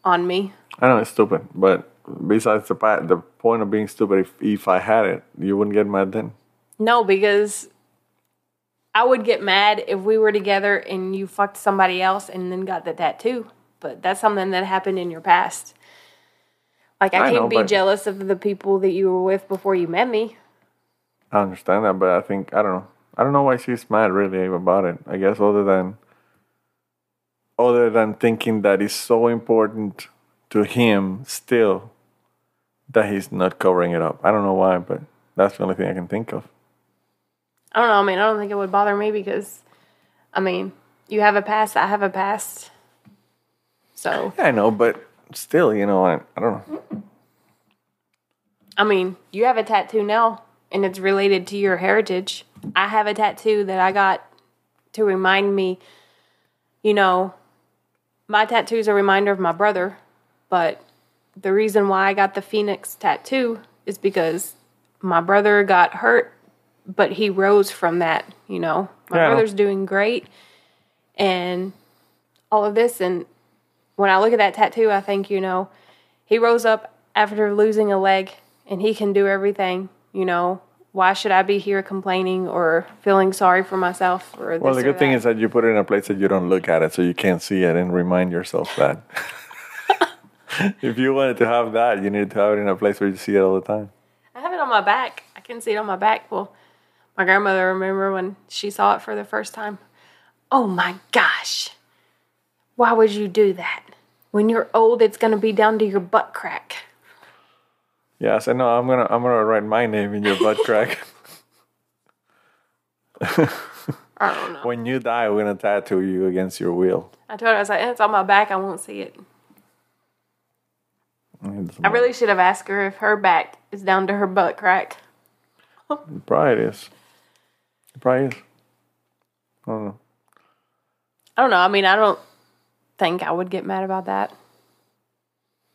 on me. I know it's stupid. But besides the the point of being stupid, if if I had it, you wouldn't get mad then. No, because I would get mad if we were together and you fucked somebody else and then got the tattoo. But that's something that happened in your past. Like I, I can't know, be jealous of the people that you were with before you met me. I understand that, but I think I don't know. I don't know why she's mad really about it. I guess other than other than thinking that it's so important to him still that he's not covering it up. I don't know why, but that's the only thing I can think of. I don't know. I mean, I don't think it would bother me because, I mean, you have a past, I have a past. So, Yeah, I know, but still, you know, I, I don't know. I mean, you have a tattoo now and it's related to your heritage. I have a tattoo that I got to remind me, you know, my tattoo is a reminder of my brother, but the reason why I got the phoenix tattoo is because my brother got hurt, but he rose from that, you know. My Yeah, brother's doing great and all of this and when I look at that tattoo, I think, you know, he rose up after losing a leg and he can do everything, you know. Why should I be here complaining or feeling sorry for myself or this Well, the good thing is that you put it in a place that you don't look at it, so you can't see it and remind yourself that. [laughs] if you wanted to have that, you need to have it in a place where you see it all the time. I have it on my back. I can see it on my back. Well, my grandmother remember when she saw it for the first time. Oh my gosh. Why would you do that? When you're old, it's going to be down to your butt crack. Yes, I know. I'm gonna I'm gonna write my name in your butt crack. [laughs] I don't know. when you die, we're gonna tattoo you against your will. I told her, I was like, "Eh, it's on my back. I won't see it. I really should have asked her if her back is down to her butt crack. [laughs] Probably it is. It probably is. I don't know. I don't know. I mean, I don't think I would get mad about that.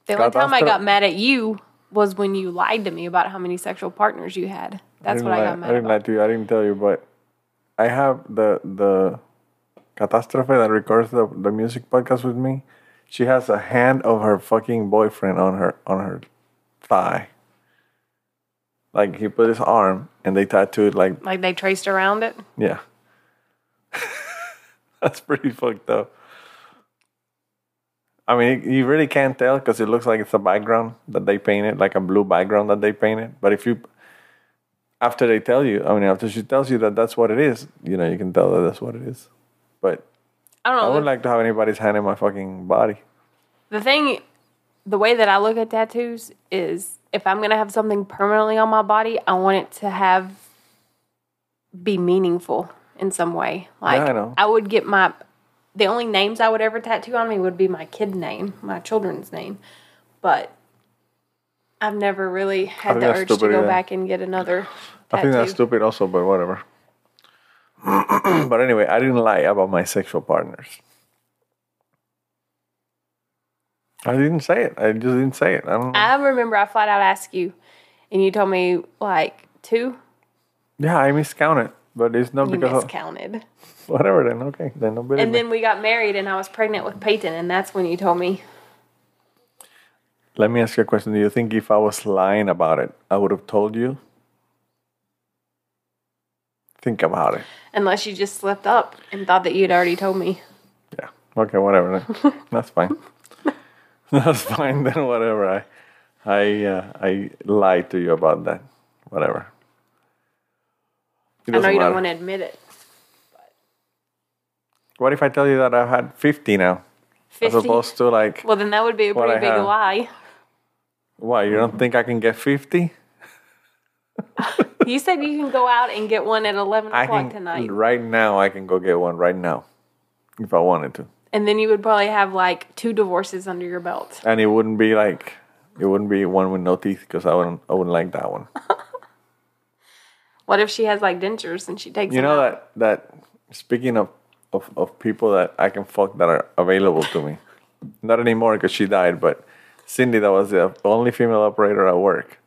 The only time I got mad at you was when you lied to me about how many sexual partners you had. That's didn't what I got mad I didn't lie to you. I didn't tell you, but I have the the catastrophe that records the, the music podcast with me. She has a hand of her fucking boyfriend on her on her thigh. Like he put his arm and they tattooed like Like they traced around it. yeah. [laughs] That's pretty fucked up. I mean, you really can't tell because it looks like it's a background that they painted, like a blue background that they painted. But if you, after they tell you, I mean, after she tells you that that's what it is, you know, you can tell that that's what it is. But I don't know. I wouldn't like to have anybody's hand in my fucking body. the thing, the way that I look at tattoos is if I'm going to have something permanently on my body, I want it to have, be meaningful in some way. Like, I know. I would get my, the only names I would ever tattoo on me would be my kid name, my children's name. But I've never really had the urge to go yeah. back and get another tattoo. I think that's stupid also, but whatever. [clears throat] but anyway, I didn't lie about my sexual partners. I didn't say it. I just didn't say it. I don't know. I remember I flat out asked you, and you told me like two. yeah, I miscounted, but it's not You because of miscounted. [laughs] whatever. Then okay, then don't And then we got married, and I was pregnant with Peyton, and that's when you told me. Let me ask you a question. Do you think if I was lying about it, I would have told you? Think about it. Unless you just slipped up and thought that you'd already told me. Yeah. Okay, whatever. [laughs] That's fine. [laughs] That's fine. Then whatever. I, I, uh, I lied to you about that. Whatever. I know you don't want to admit it. But. What if I tell you that I've had fifty now, as opposed to like, Well, then that would be a pretty big have. lie. why you don't think I can get fifty? You said you can go out and get one at 11 I o'clock can tonight. right now. I can go get one right now, if I wanted to. And then you would probably have like two divorces under your belt. and it wouldn't be like it wouldn't be one with no teeth because I wouldn't I wouldn't like that one. [laughs] What if she has like dentures and she takes You know out? that that speaking of, of of people that I can fuck that are available to me, not anymore because she died, but Cindy that was the only female operator at work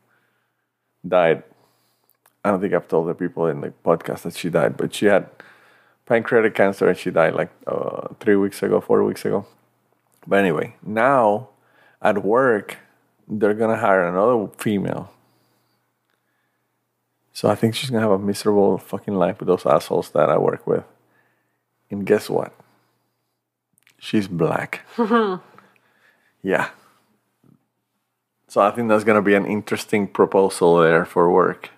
died. I don't think I've told the people in the podcast that she died, but she had pancreatic cancer and she died like uh, three weeks ago, four weeks ago. But anyway, now at work, they're gonna hire another female. So I think she's gonna have a miserable fucking life with those assholes that I work with. And guess what? She's black. [laughs] yeah. So I think that's gonna be an interesting proposal there for work.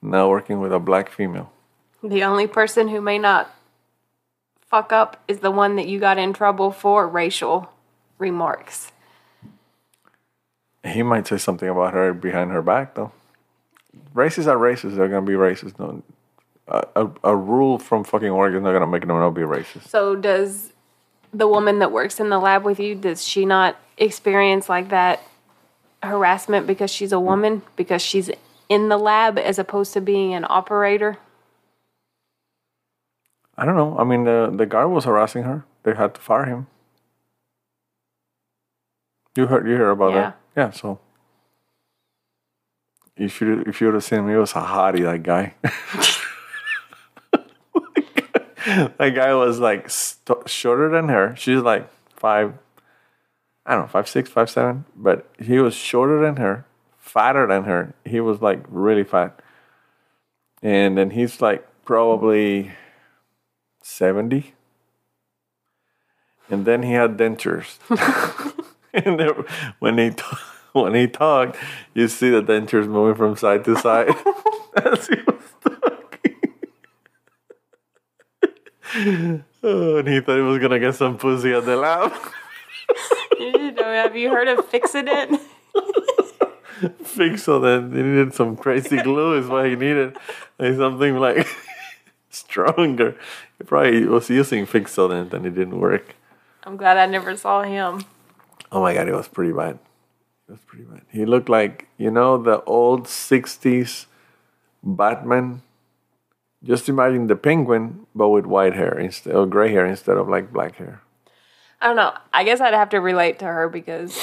Now working with a black female. The only person who may not fuck up is the one that you got in trouble for racial remarks. He might say something about her behind her back, though. Racists are racist. They're gonna be racist. No, a, a, rule from fucking Oregon is not gonna make them not be racist. So does the woman that works in the lab with you does she not experience like that harassment because she's a woman because she's in the lab as opposed to being an operator? I don't know. I mean, the the guard was harassing her. They had to fire him. You heard you heard about Yeah. that? Yeah. So you if you would have seen him, he was a hottie. That guy. [laughs] that guy was like st- shorter than her. She's like five. I don't know, five six, five seven. But he was shorter than her, fatter than her. He was like really fat. And then he's like probably 70. And then he had dentures. [laughs] and when he ta- when he talked, you see the dentures moving from side to side [laughs] as he was talking. [laughs] oh, and he thought he was gonna get some pussy at the lab. [laughs] you know, have you heard of Fixodent? Fix so then he needed some crazy glue is what he needed. Like something like stronger. He probably was using Fixodent and it didn't work. I'm glad I never saw him. Oh my god, it was pretty bad. Was pretty bad. He looked like you know the old '60s Batman. Just imagine the penguin, but with white hair instead or gray hair instead of like black hair. I don't know. I guess I'd have to relate to her because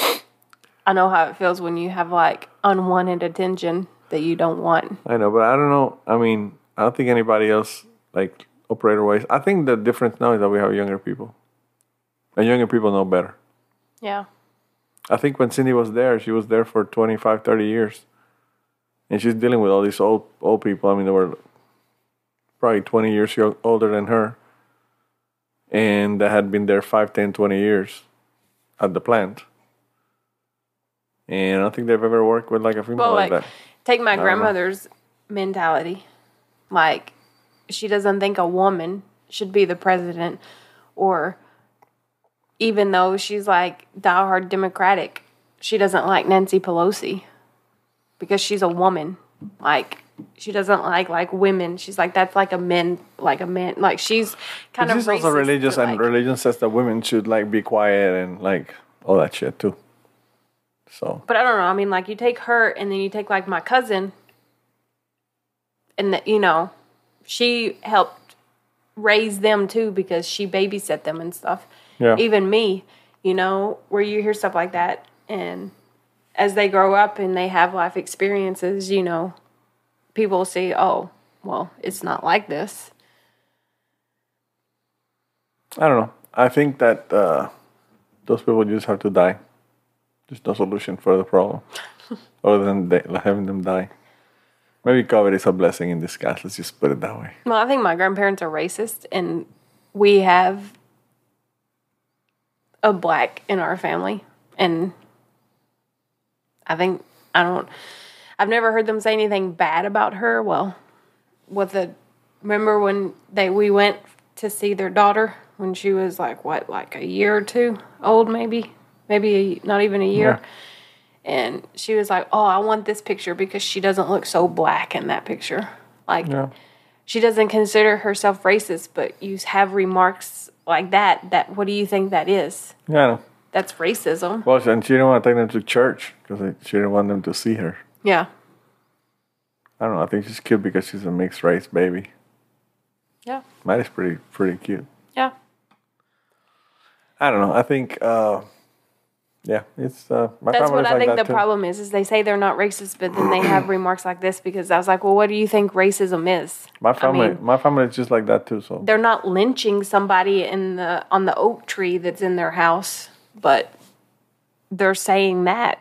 I know how it feels when you have like unwanted attention that you don't want. I know, but I don't know. I mean, I don't think anybody else like operator wise. I think the difference now is that we have younger people, and younger people know better. Yeah. I think when Cindy was there, she was there for 25, 30 years. And she's dealing with all these old old people. I mean, they were probably 20 years older than her. And they had been there 5, 10, 20 years at the plant. And I don't think they've ever worked with like a female Well, like, like, that. take my know. grandmother's mentality. Like, she doesn't think a woman should be the president, or even though she's like diehard Democratic, she doesn't like Nancy Pelosi because she's a woman. Like, she doesn't like like women. She's like that's like a men, like a man. Like she's kind But of she's also religious, and like- religion says that women should like be quiet and like all that shit too. So But I don't know. I mean, like you take her, and then you take like my cousin, and that you know, she helped raise them too because she babysat them and stuff. Yeah. Even me, you know, where you hear stuff like that, and as they grow up and they have life experiences, you know, people see, oh, well, it's not like this. I don't know. I think that uh, those people just have to die. There's no solution for the problem [laughs] other than they, having them die. Maybe COVID is a blessing in disguise. Let's just put it that way. Well, I think my grandparents are racist, and we have a black in our family, and I think I don't. I've never heard them say anything bad about her. Well, with the remember when they we went to see their daughter when she was like what, like a year or two old, maybe, maybe a, not even a year. Yeah. And she was like, "Oh, I want this picture because she doesn't look so black in that picture." Like Yeah. she doesn't consider herself racist, but you have remarks like that. That what do you think that is? Yeah, That's racism. Well, and she didn't want to take them to church because she didn't want them to see her. Yeah, I don't know. I think she's cute because she's a mixed race baby. yeah, Maddie's pretty pretty cute. yeah. I don't know. I think, uh, yeah, it's uh, my That's what I like think that the too. problem is. Is they say they're not racist, but then they have [clears throat] remarks like this. Because I was like, well, what do you think racism is? My family, mean- my family is just like that too. So They're not lynching somebody in the on the oak tree that's in their house, but they're saying that.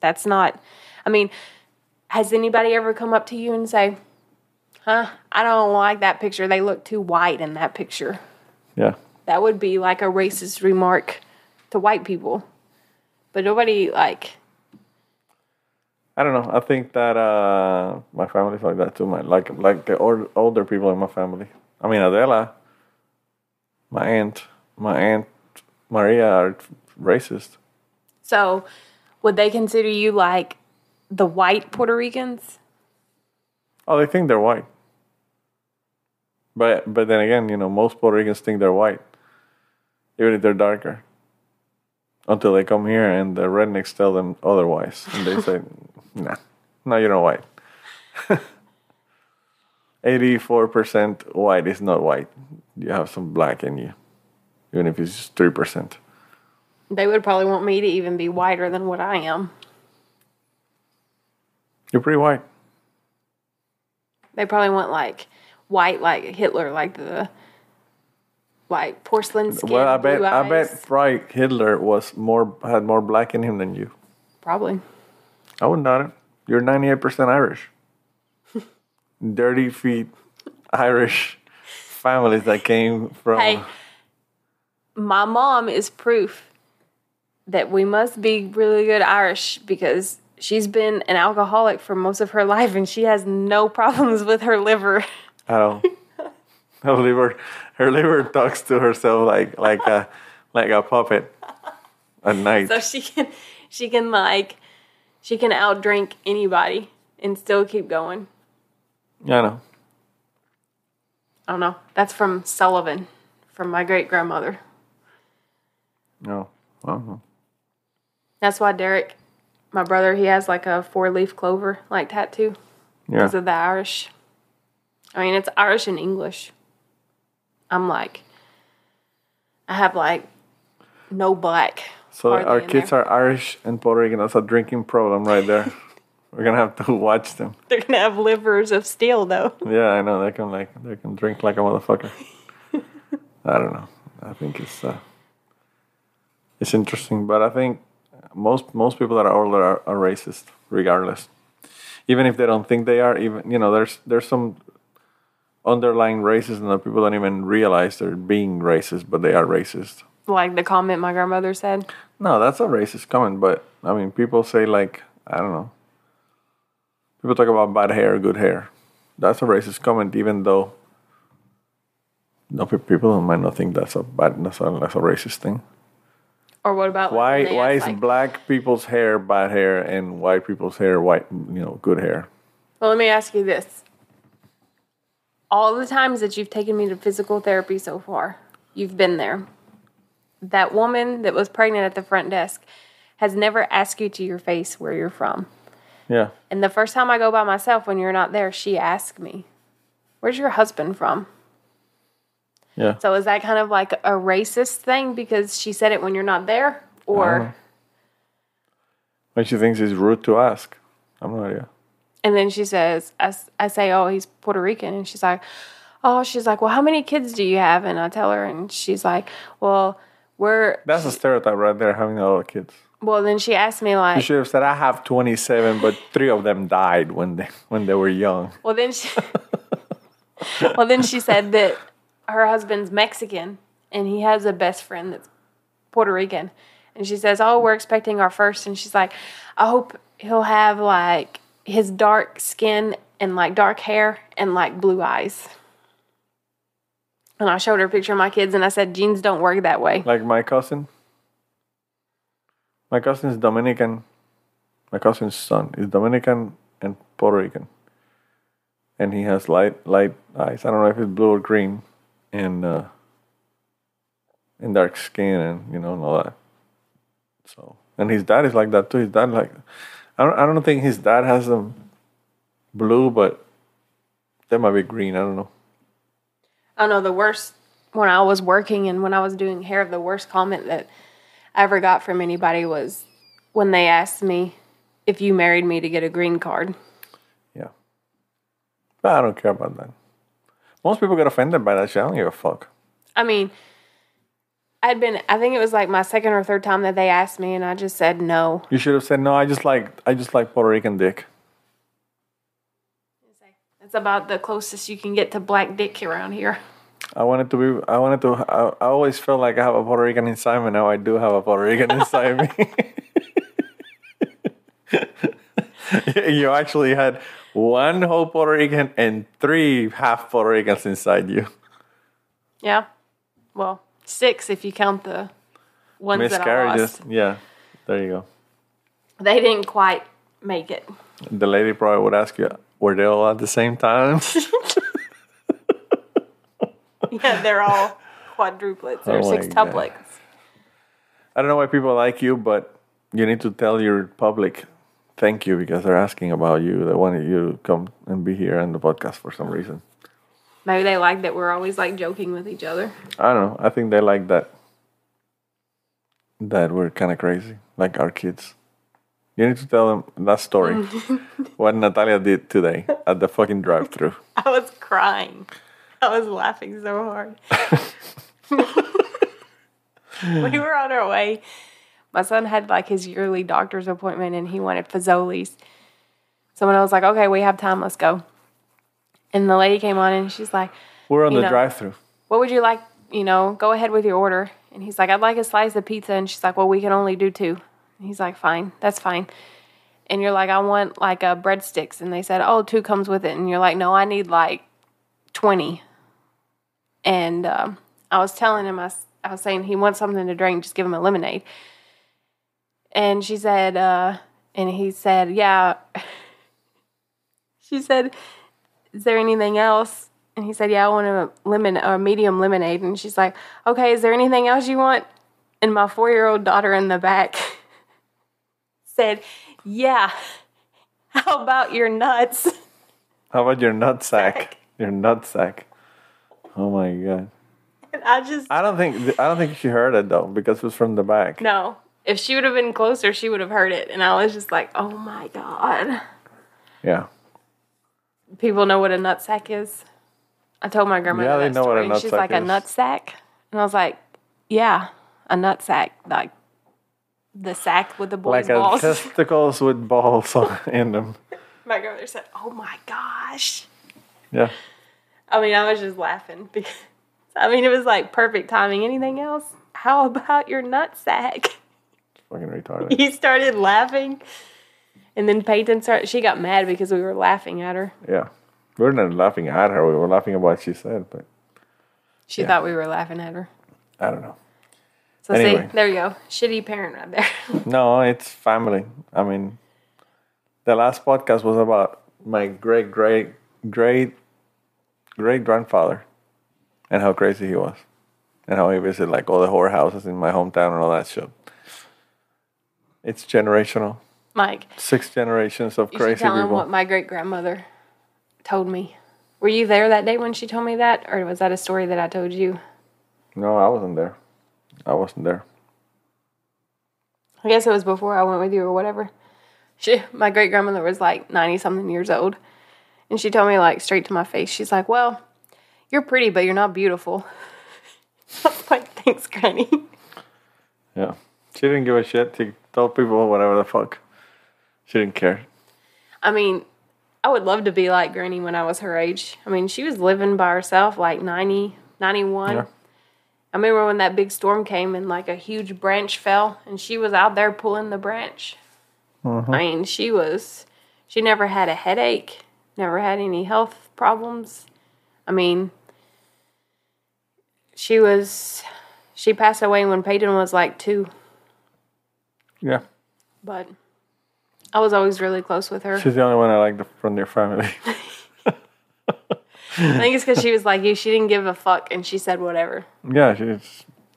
That's not. I mean, has anybody ever come up to you and say, "Huh, I don't like that picture. They look too white in that picture." yeah, That would be like a racist remark to white people. But nobody like I don't know. I think that uh, my family's like that too. My like like the old, older people in my family. I mean, Adela, My aunt, my aunt Maria are racist. So, would they consider you like the white Puerto Ricans? Oh, they think they're white. But but then again, you know, most Puerto Ricans think they're white, even if they're darker. Until they come here and the rednecks tell them otherwise, and they say, [laughs] "Nah, no, you're not white." [laughs] Eighty-four percent white is not white. You have some black in you, even if it's just three percent. They would probably want me to even be whiter than what I am. You're pretty white. They probably want like white, like Hitler, like the like porcelain skin. well, I bet I bet probably Hitler was more had more black in him than you. Probably. I wouldn't doubt it. You're 98% Irish. [laughs] Dirty feet Irish families that came from. Hey, my mom is proof that we must be really good Irish because she's been an alcoholic for most of her life and she has no [laughs] problems with her liver. Don't. [laughs] Her liver, her liver talks to herself like like a like a puppet at night. So she can she can like she can outdrink anybody and still keep going. Yeah, I know. I don't know. That's from Sullivan, from my great grandmother. No, don't. That's why Derek, my brother, he has like a four leaf clover like tattoo Yeah, because of the Irish. I mean, it's Irish and English. I'm like, I have like no black. so our kids there. are Irish and Puerto Rican. That's a drinking problem right there. [laughs] We're gonna have to watch them. They're gonna have livers of steel though. Yeah, I know they can like they can drink like a motherfucker. [laughs] I don't know. I think it's uh, it's interesting, but I think most most people that are older are, are racist, regardless. Even if they don't think they are, even you know, there's there's some underlying racism that people don't even realize they're being racist, but they are racist. Like the comment my grandmother said. No, that's a racist comment, but I mean, people say like I don't know. People talk about bad hair, good hair. That's a racist comment, even though no people might not think that's a bad, that's a, that's a racist thing. Or what about Why they why is like- black people's hair bad hair and white people's hair white you know good hair? Well, let me ask you this. All the times that you've taken me to physical therapy so far, you've been there. That woman that was pregnant at the front desk has never asked you to your face where you're from. Yeah, And the first time I go by myself when you're not there, she asked me, Where's your husband from? yeah. So is that kind of like a racist thing because she said it when you're not there? Or, When she thinks it's rude to ask, I'm not idea. And then she says, "I say, Oh, he's Puerto Rican. And she's like, Oh, she's like, Well, how many kids do you have? And I tell her, and she's like, Well, we're, That's a stereotype right there. Having a lot of kids. well, then she asked me, You like, should have said I have 27, but three of them died when they when they were young. Well, then she, [laughs] well, then she said that her husband's Mexican and he has a best friend that's Puerto Rican. And she says, "Oh, we're expecting our first. And she's like, "I hope he'll have like his dark skin and like dark hair and like blue eyes." And I showed her a picture of my kids and I said, "Genes don't work that way." Like my cousin. My cousin is Dominican. My cousin's son is Dominican and Puerto Rican. And he has light light eyes. I don't know if it's blue or green, and uh, and dark skin, and you know, and all that. So, and his dad is like that too. His dad like, I don't, I don't think his dad has them blue, but they might be green. I don't know. I know the worst when I was working and when I was doing hair, the worst comment that I ever got from anybody was when they asked me if you married me to get a green card. Yeah. But I don't care about that. Most people get offended by that shit. I don't give a fuck. I mean, I'd been, I think it was like my second or third time that they asked me, and I just said no. You should have said no. I just like I just like Puerto Rican dick. It's about the closest you can get to black dick around here. I wanted to be. I wanted to. I, I always felt like I have a Puerto Rican inside me. Now I do have a Puerto Rican inside me. [laughs] you actually had one whole Puerto Rican and three half Puerto Ricans inside you. Yeah. Well, six if you count the ones that I Miscarriages. lost. Yeah. There you go. They didn't quite make it. The lady probably would ask you, were they all at the same time? [laughs] Yeah, they're all quadruplets or Oh sextuplets. I don't know why people like you, but you need to tell your public thank you because they're asking about you. They wanted you to come and be here on the podcast for some reason. Maybe they like that we're always like joking with each other. I don't know. I think they like that. That we're kind of crazy, like our kids. You need to tell them that story. [laughs] what Natalia did today at the fucking drive-through. [laughs] I was crying. I was laughing so hard. [laughs] we were on our way. My son had like his yearly doctor's appointment and he wanted Fazoli's. So when I was like, okay, we have time, let's go. And the lady came on and she's like, We're on the know. drive-through. what would you like? You know, go ahead with your order. And he's like, I'd like a slice of pizza. And she's like, well, we can only do two. And he's like, fine, that's fine. And you're like, I want like a breadsticks. And they said, oh, two comes with it. And you're like, no, I need like 20. And um, I was telling him, I was saying he wants something to drink, just give him a lemonade. And she said, uh, and he said, yeah. [laughs] she said, is there anything else? And he said, yeah, I want a lemon or a medium lemonade. And she's like, okay, is there anything else you want? And my four year old daughter in the back [laughs] said, yeah. [laughs] How about your nuts? [laughs] How about your nut sack? Sack. Your nut sack. Oh my god. And I just I don't think I don't think she heard it though because it was from the back. no. If she would have been closer, she would have heard it. And I was just like, oh my god. Yeah. People know what a nut sack is. I told my grandmother Yeah, they that know what a story. nut She's like a is. nut sack, and I was like, yeah, a nut sack, like the sack with the boys' Like a balls. testicles with balls [laughs] in them. my grandmother said, "Oh my gosh." Yeah. I mean, I was just laughing [laughs] because I mean it was like perfect timing. Anything else? How about your nut sack? Fucking [laughs] retarded. he started laughing, and then Peyton started. She got mad because we were laughing at her. Yeah. We were not laughing at her, we were laughing at what she said, but She Yeah. thought we were laughing at her. I don't know. So Anyway. see, there you go, shitty parent right there. [laughs] No, it's family. I mean, the last podcast was about my great great great great grandfather and how crazy he was, and how he visited like all the whorehouses in my hometown and all that shit. It's generational. Mike, Six generations of you crazy tell him people. what my great grandmother told me. Were you there that day when she told me that, or was that a story that I told you? No, I wasn't there. I wasn't there. I guess it was before I went with you or whatever. She, my great grandmother was like 90 something years old. And she told me, like, straight to my face, she's like, Well, you're pretty, but you're not beautiful. [laughs] I was like, Thanks, Granny. Yeah, she didn't give a shit. She told people whatever the fuck. She didn't care. I mean, I would love to be like Granny when I was her age. I mean, she was living by herself, like 90, 91. Yeah. I remember when that big storm came and like a huge branch fell, and she was out there pulling the branch. Mm-hmm. I mean, she was, she never had a headache, never had any health problems. I mean, she was, she passed away when Peyton was like two, Yeah, but I was always really close with her. she's the only one I liked from their family. [laughs] [laughs] I think it's because she was like you. She didn't give a fuck, and she said whatever. yeah, she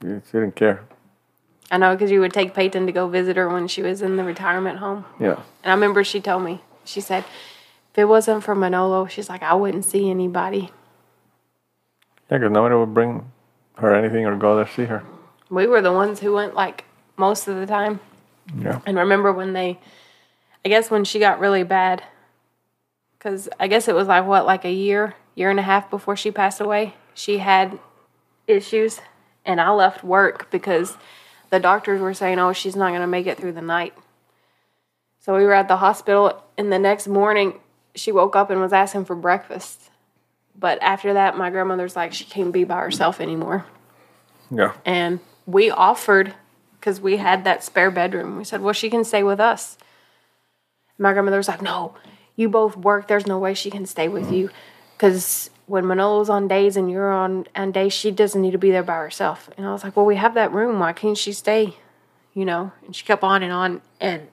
she didn't care. I know because you would take Peyton to go visit her when she was in the retirement home. Yeah. And I remember she told me, she said, if it wasn't for Manolo, she's like, I wouldn't see anybody. Yeah, because nobody would bring her anything or go there to see her. We were the ones who went like most of the time. Yeah. And remember when they, I guess when she got really bad, because I guess it was like what, like a year, year and a half before she passed away, she had issues. And I left work because the doctors were saying, oh, she's not going to make it through the night. So we were at the hospital, and the next morning she woke up and was asking for breakfast. But after that, my grandmother's like, she can't be by herself anymore Yeah. and we offered because we had that spare bedroom. We said, "Well, she can stay with us." My grandmother was like, "No, you both work. There's no way she can stay with you." Because when Manolo's on days and you're on on days, she doesn't need to be there by herself. And I was like, well, we have that room. Why can't she stay? You know? And she kept on and on. And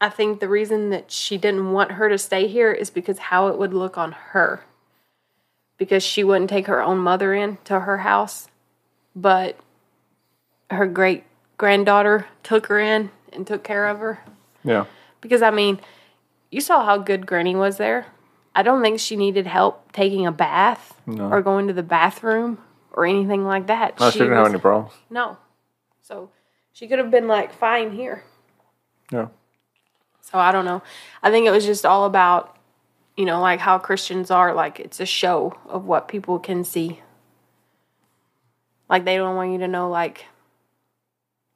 I think the reason that she didn't want her to stay here is because how it would look on her. Because she wouldn't take her own mother in to her house, but her great granddaughter took her in and took care of her. Yeah. Because I mean, you saw how good Granny was there. I don't think she needed help taking a bath No. or going to the bathroom or anything like that. No, she didn't have any problems. No. So she could have been like fine here. Yeah. So I don't know. I think it was just all about, you know, like how Christians are. Like it's a show of what people can see. Like they don't want you to know. Like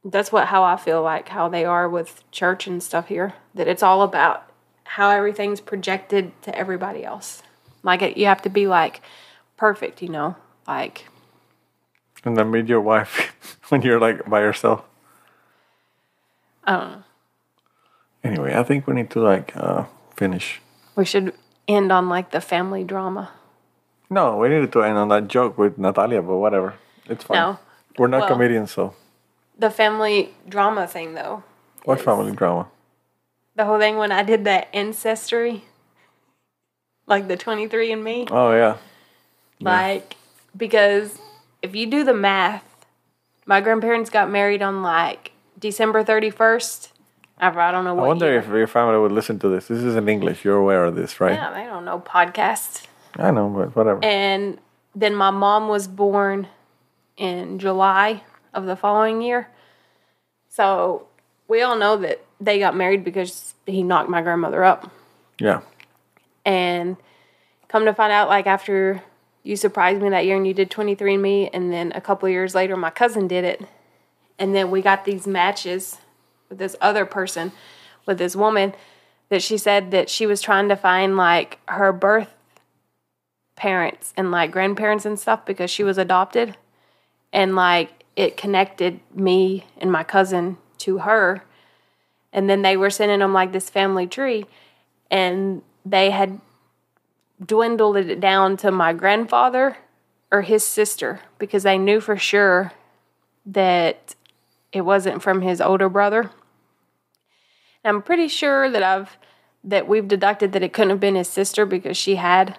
that's what how I feel like how they are with church and stuff here. That it's all about how everything's projected to everybody else. Like it, you have to be like perfect, you know, like And then meet your wife [laughs] when you're like by yourself. I don't know. Anyway, I think we need to like uh, finish. We should end on like the family drama. No, we needed to end on that joke with Natalia, but whatever. It's fine. No. We're not Well- comedians, so The family drama thing, though. What family drama? The whole thing when I did that ancestry, like the 23 and me, Oh yeah. like, because if you do the math, my grandparents got married on like December 31st. I I don't know I wonder year. if your family would listen to this. This is in English. You're aware of this, right? Yeah, they don't know podcasts. I know, but whatever. And then my mom was born in July of the following year. So we all know that they got married because he knocked my grandmother up. yeah. And come to find out, like after you surprised me that year and you did 23andMe, and then a couple years later, my cousin did it. And then we got these matches with this other person, with this woman, that she said that she was trying to find like her birth parents and like grandparents and stuff because she was adopted. And like it connected me and my cousin to her. And then they were sending them like this family tree and they had dwindled it down to my grandfather or his sister because they knew for sure that it wasn't from his older brother. And I'm pretty sure that I've that we've deducted that it couldn't have been his sister because she had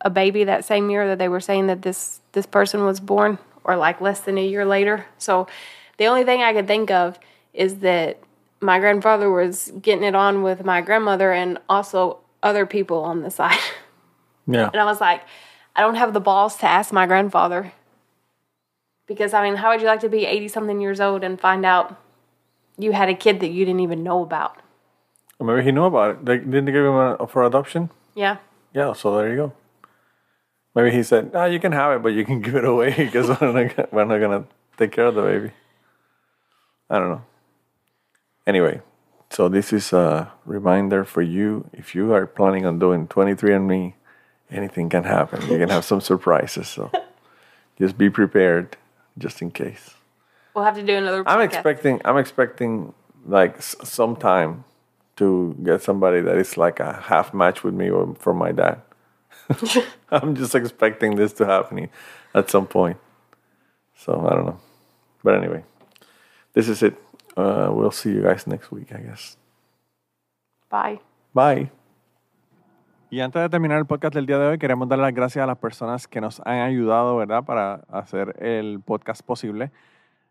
a baby that same year that they were saying that this this person was born or like less than a year later. So the only thing I could think of is that my grandfather was getting it on with my grandmother and also other people on the side. [laughs] Yeah. And I was like, I don't have the balls to ask my grandfather. Because, I mean, how would you like to be 80 something years old and find out you had a kid that you didn't even know about? Maybe he knew about it. They didn't they give him a, for adoption. Yeah. Yeah. So there you go. Maybe he said, "Ah, you can have it, but you can [laughs] give it away because we're not, we're not gonna take care of the baby." I don't know. Anyway, so this is a reminder for you if you are planning on doing 23andMe, anything can happen. You can have some surprises. So [laughs] just be prepared, just in case. We'll have to do another I'm expecting. I'm expecting like s- some time to get somebody that is like a half match with me or from my dad. [laughs] I'm just expecting this to happen at some point. So I don't know. But anyway, this is it. Uh, we'll see you guys next week, I guess. Bye. Bye. Y antes de terminar el podcast del día de hoy, queremos dar las gracias a las personas que nos han ayudado, ¿verdad?, para hacer el podcast posible.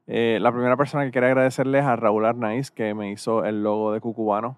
Eh, la primera persona que quería agradecerles es a Raúl Arnaiz, que me hizo el logo de Cucubano.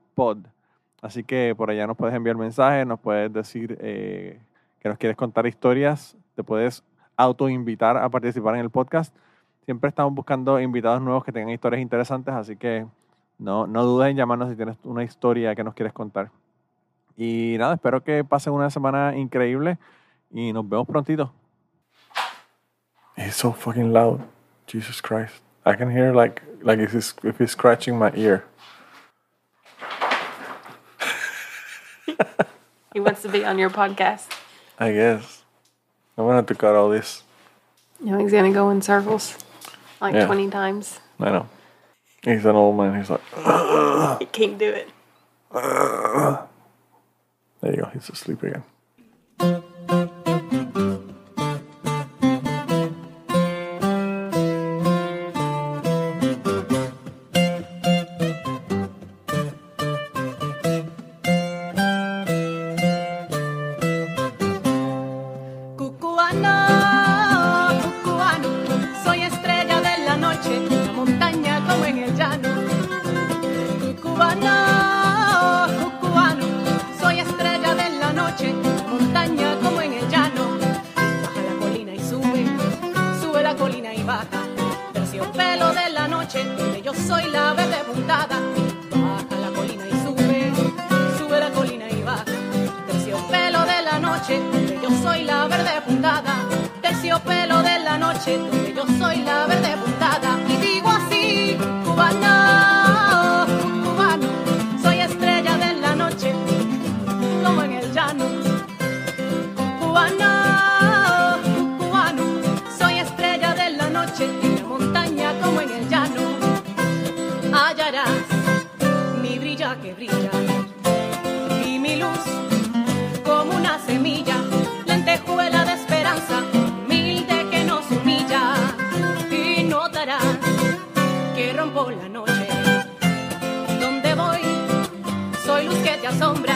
pod. Así que por allá nos puedes enviar mensajes, nos puedes decir eh, que nos quieres contar historias, te puedes autoinvitar a participar en el podcast. Siempre estamos buscando invitados nuevos que tengan historias interesantes, así que no, no dudes en llamarnos si tienes una historia que nos quieres contar. Y nada, espero que pasen una semana increíble y nos vemos prontito. It's so fucking loud. Jesus Christ. I can hear like like if it's, if it's scratching my ear. he wants to be on your podcast. I guess. I'm gonna have to cut all this. You know, he's gonna go in circles like Yeah. 20 times. I know. He's an old man. He's like, He can't do it. there you go. He's asleep again. que rompo la noche. Donde voy, soy luz que te asombra.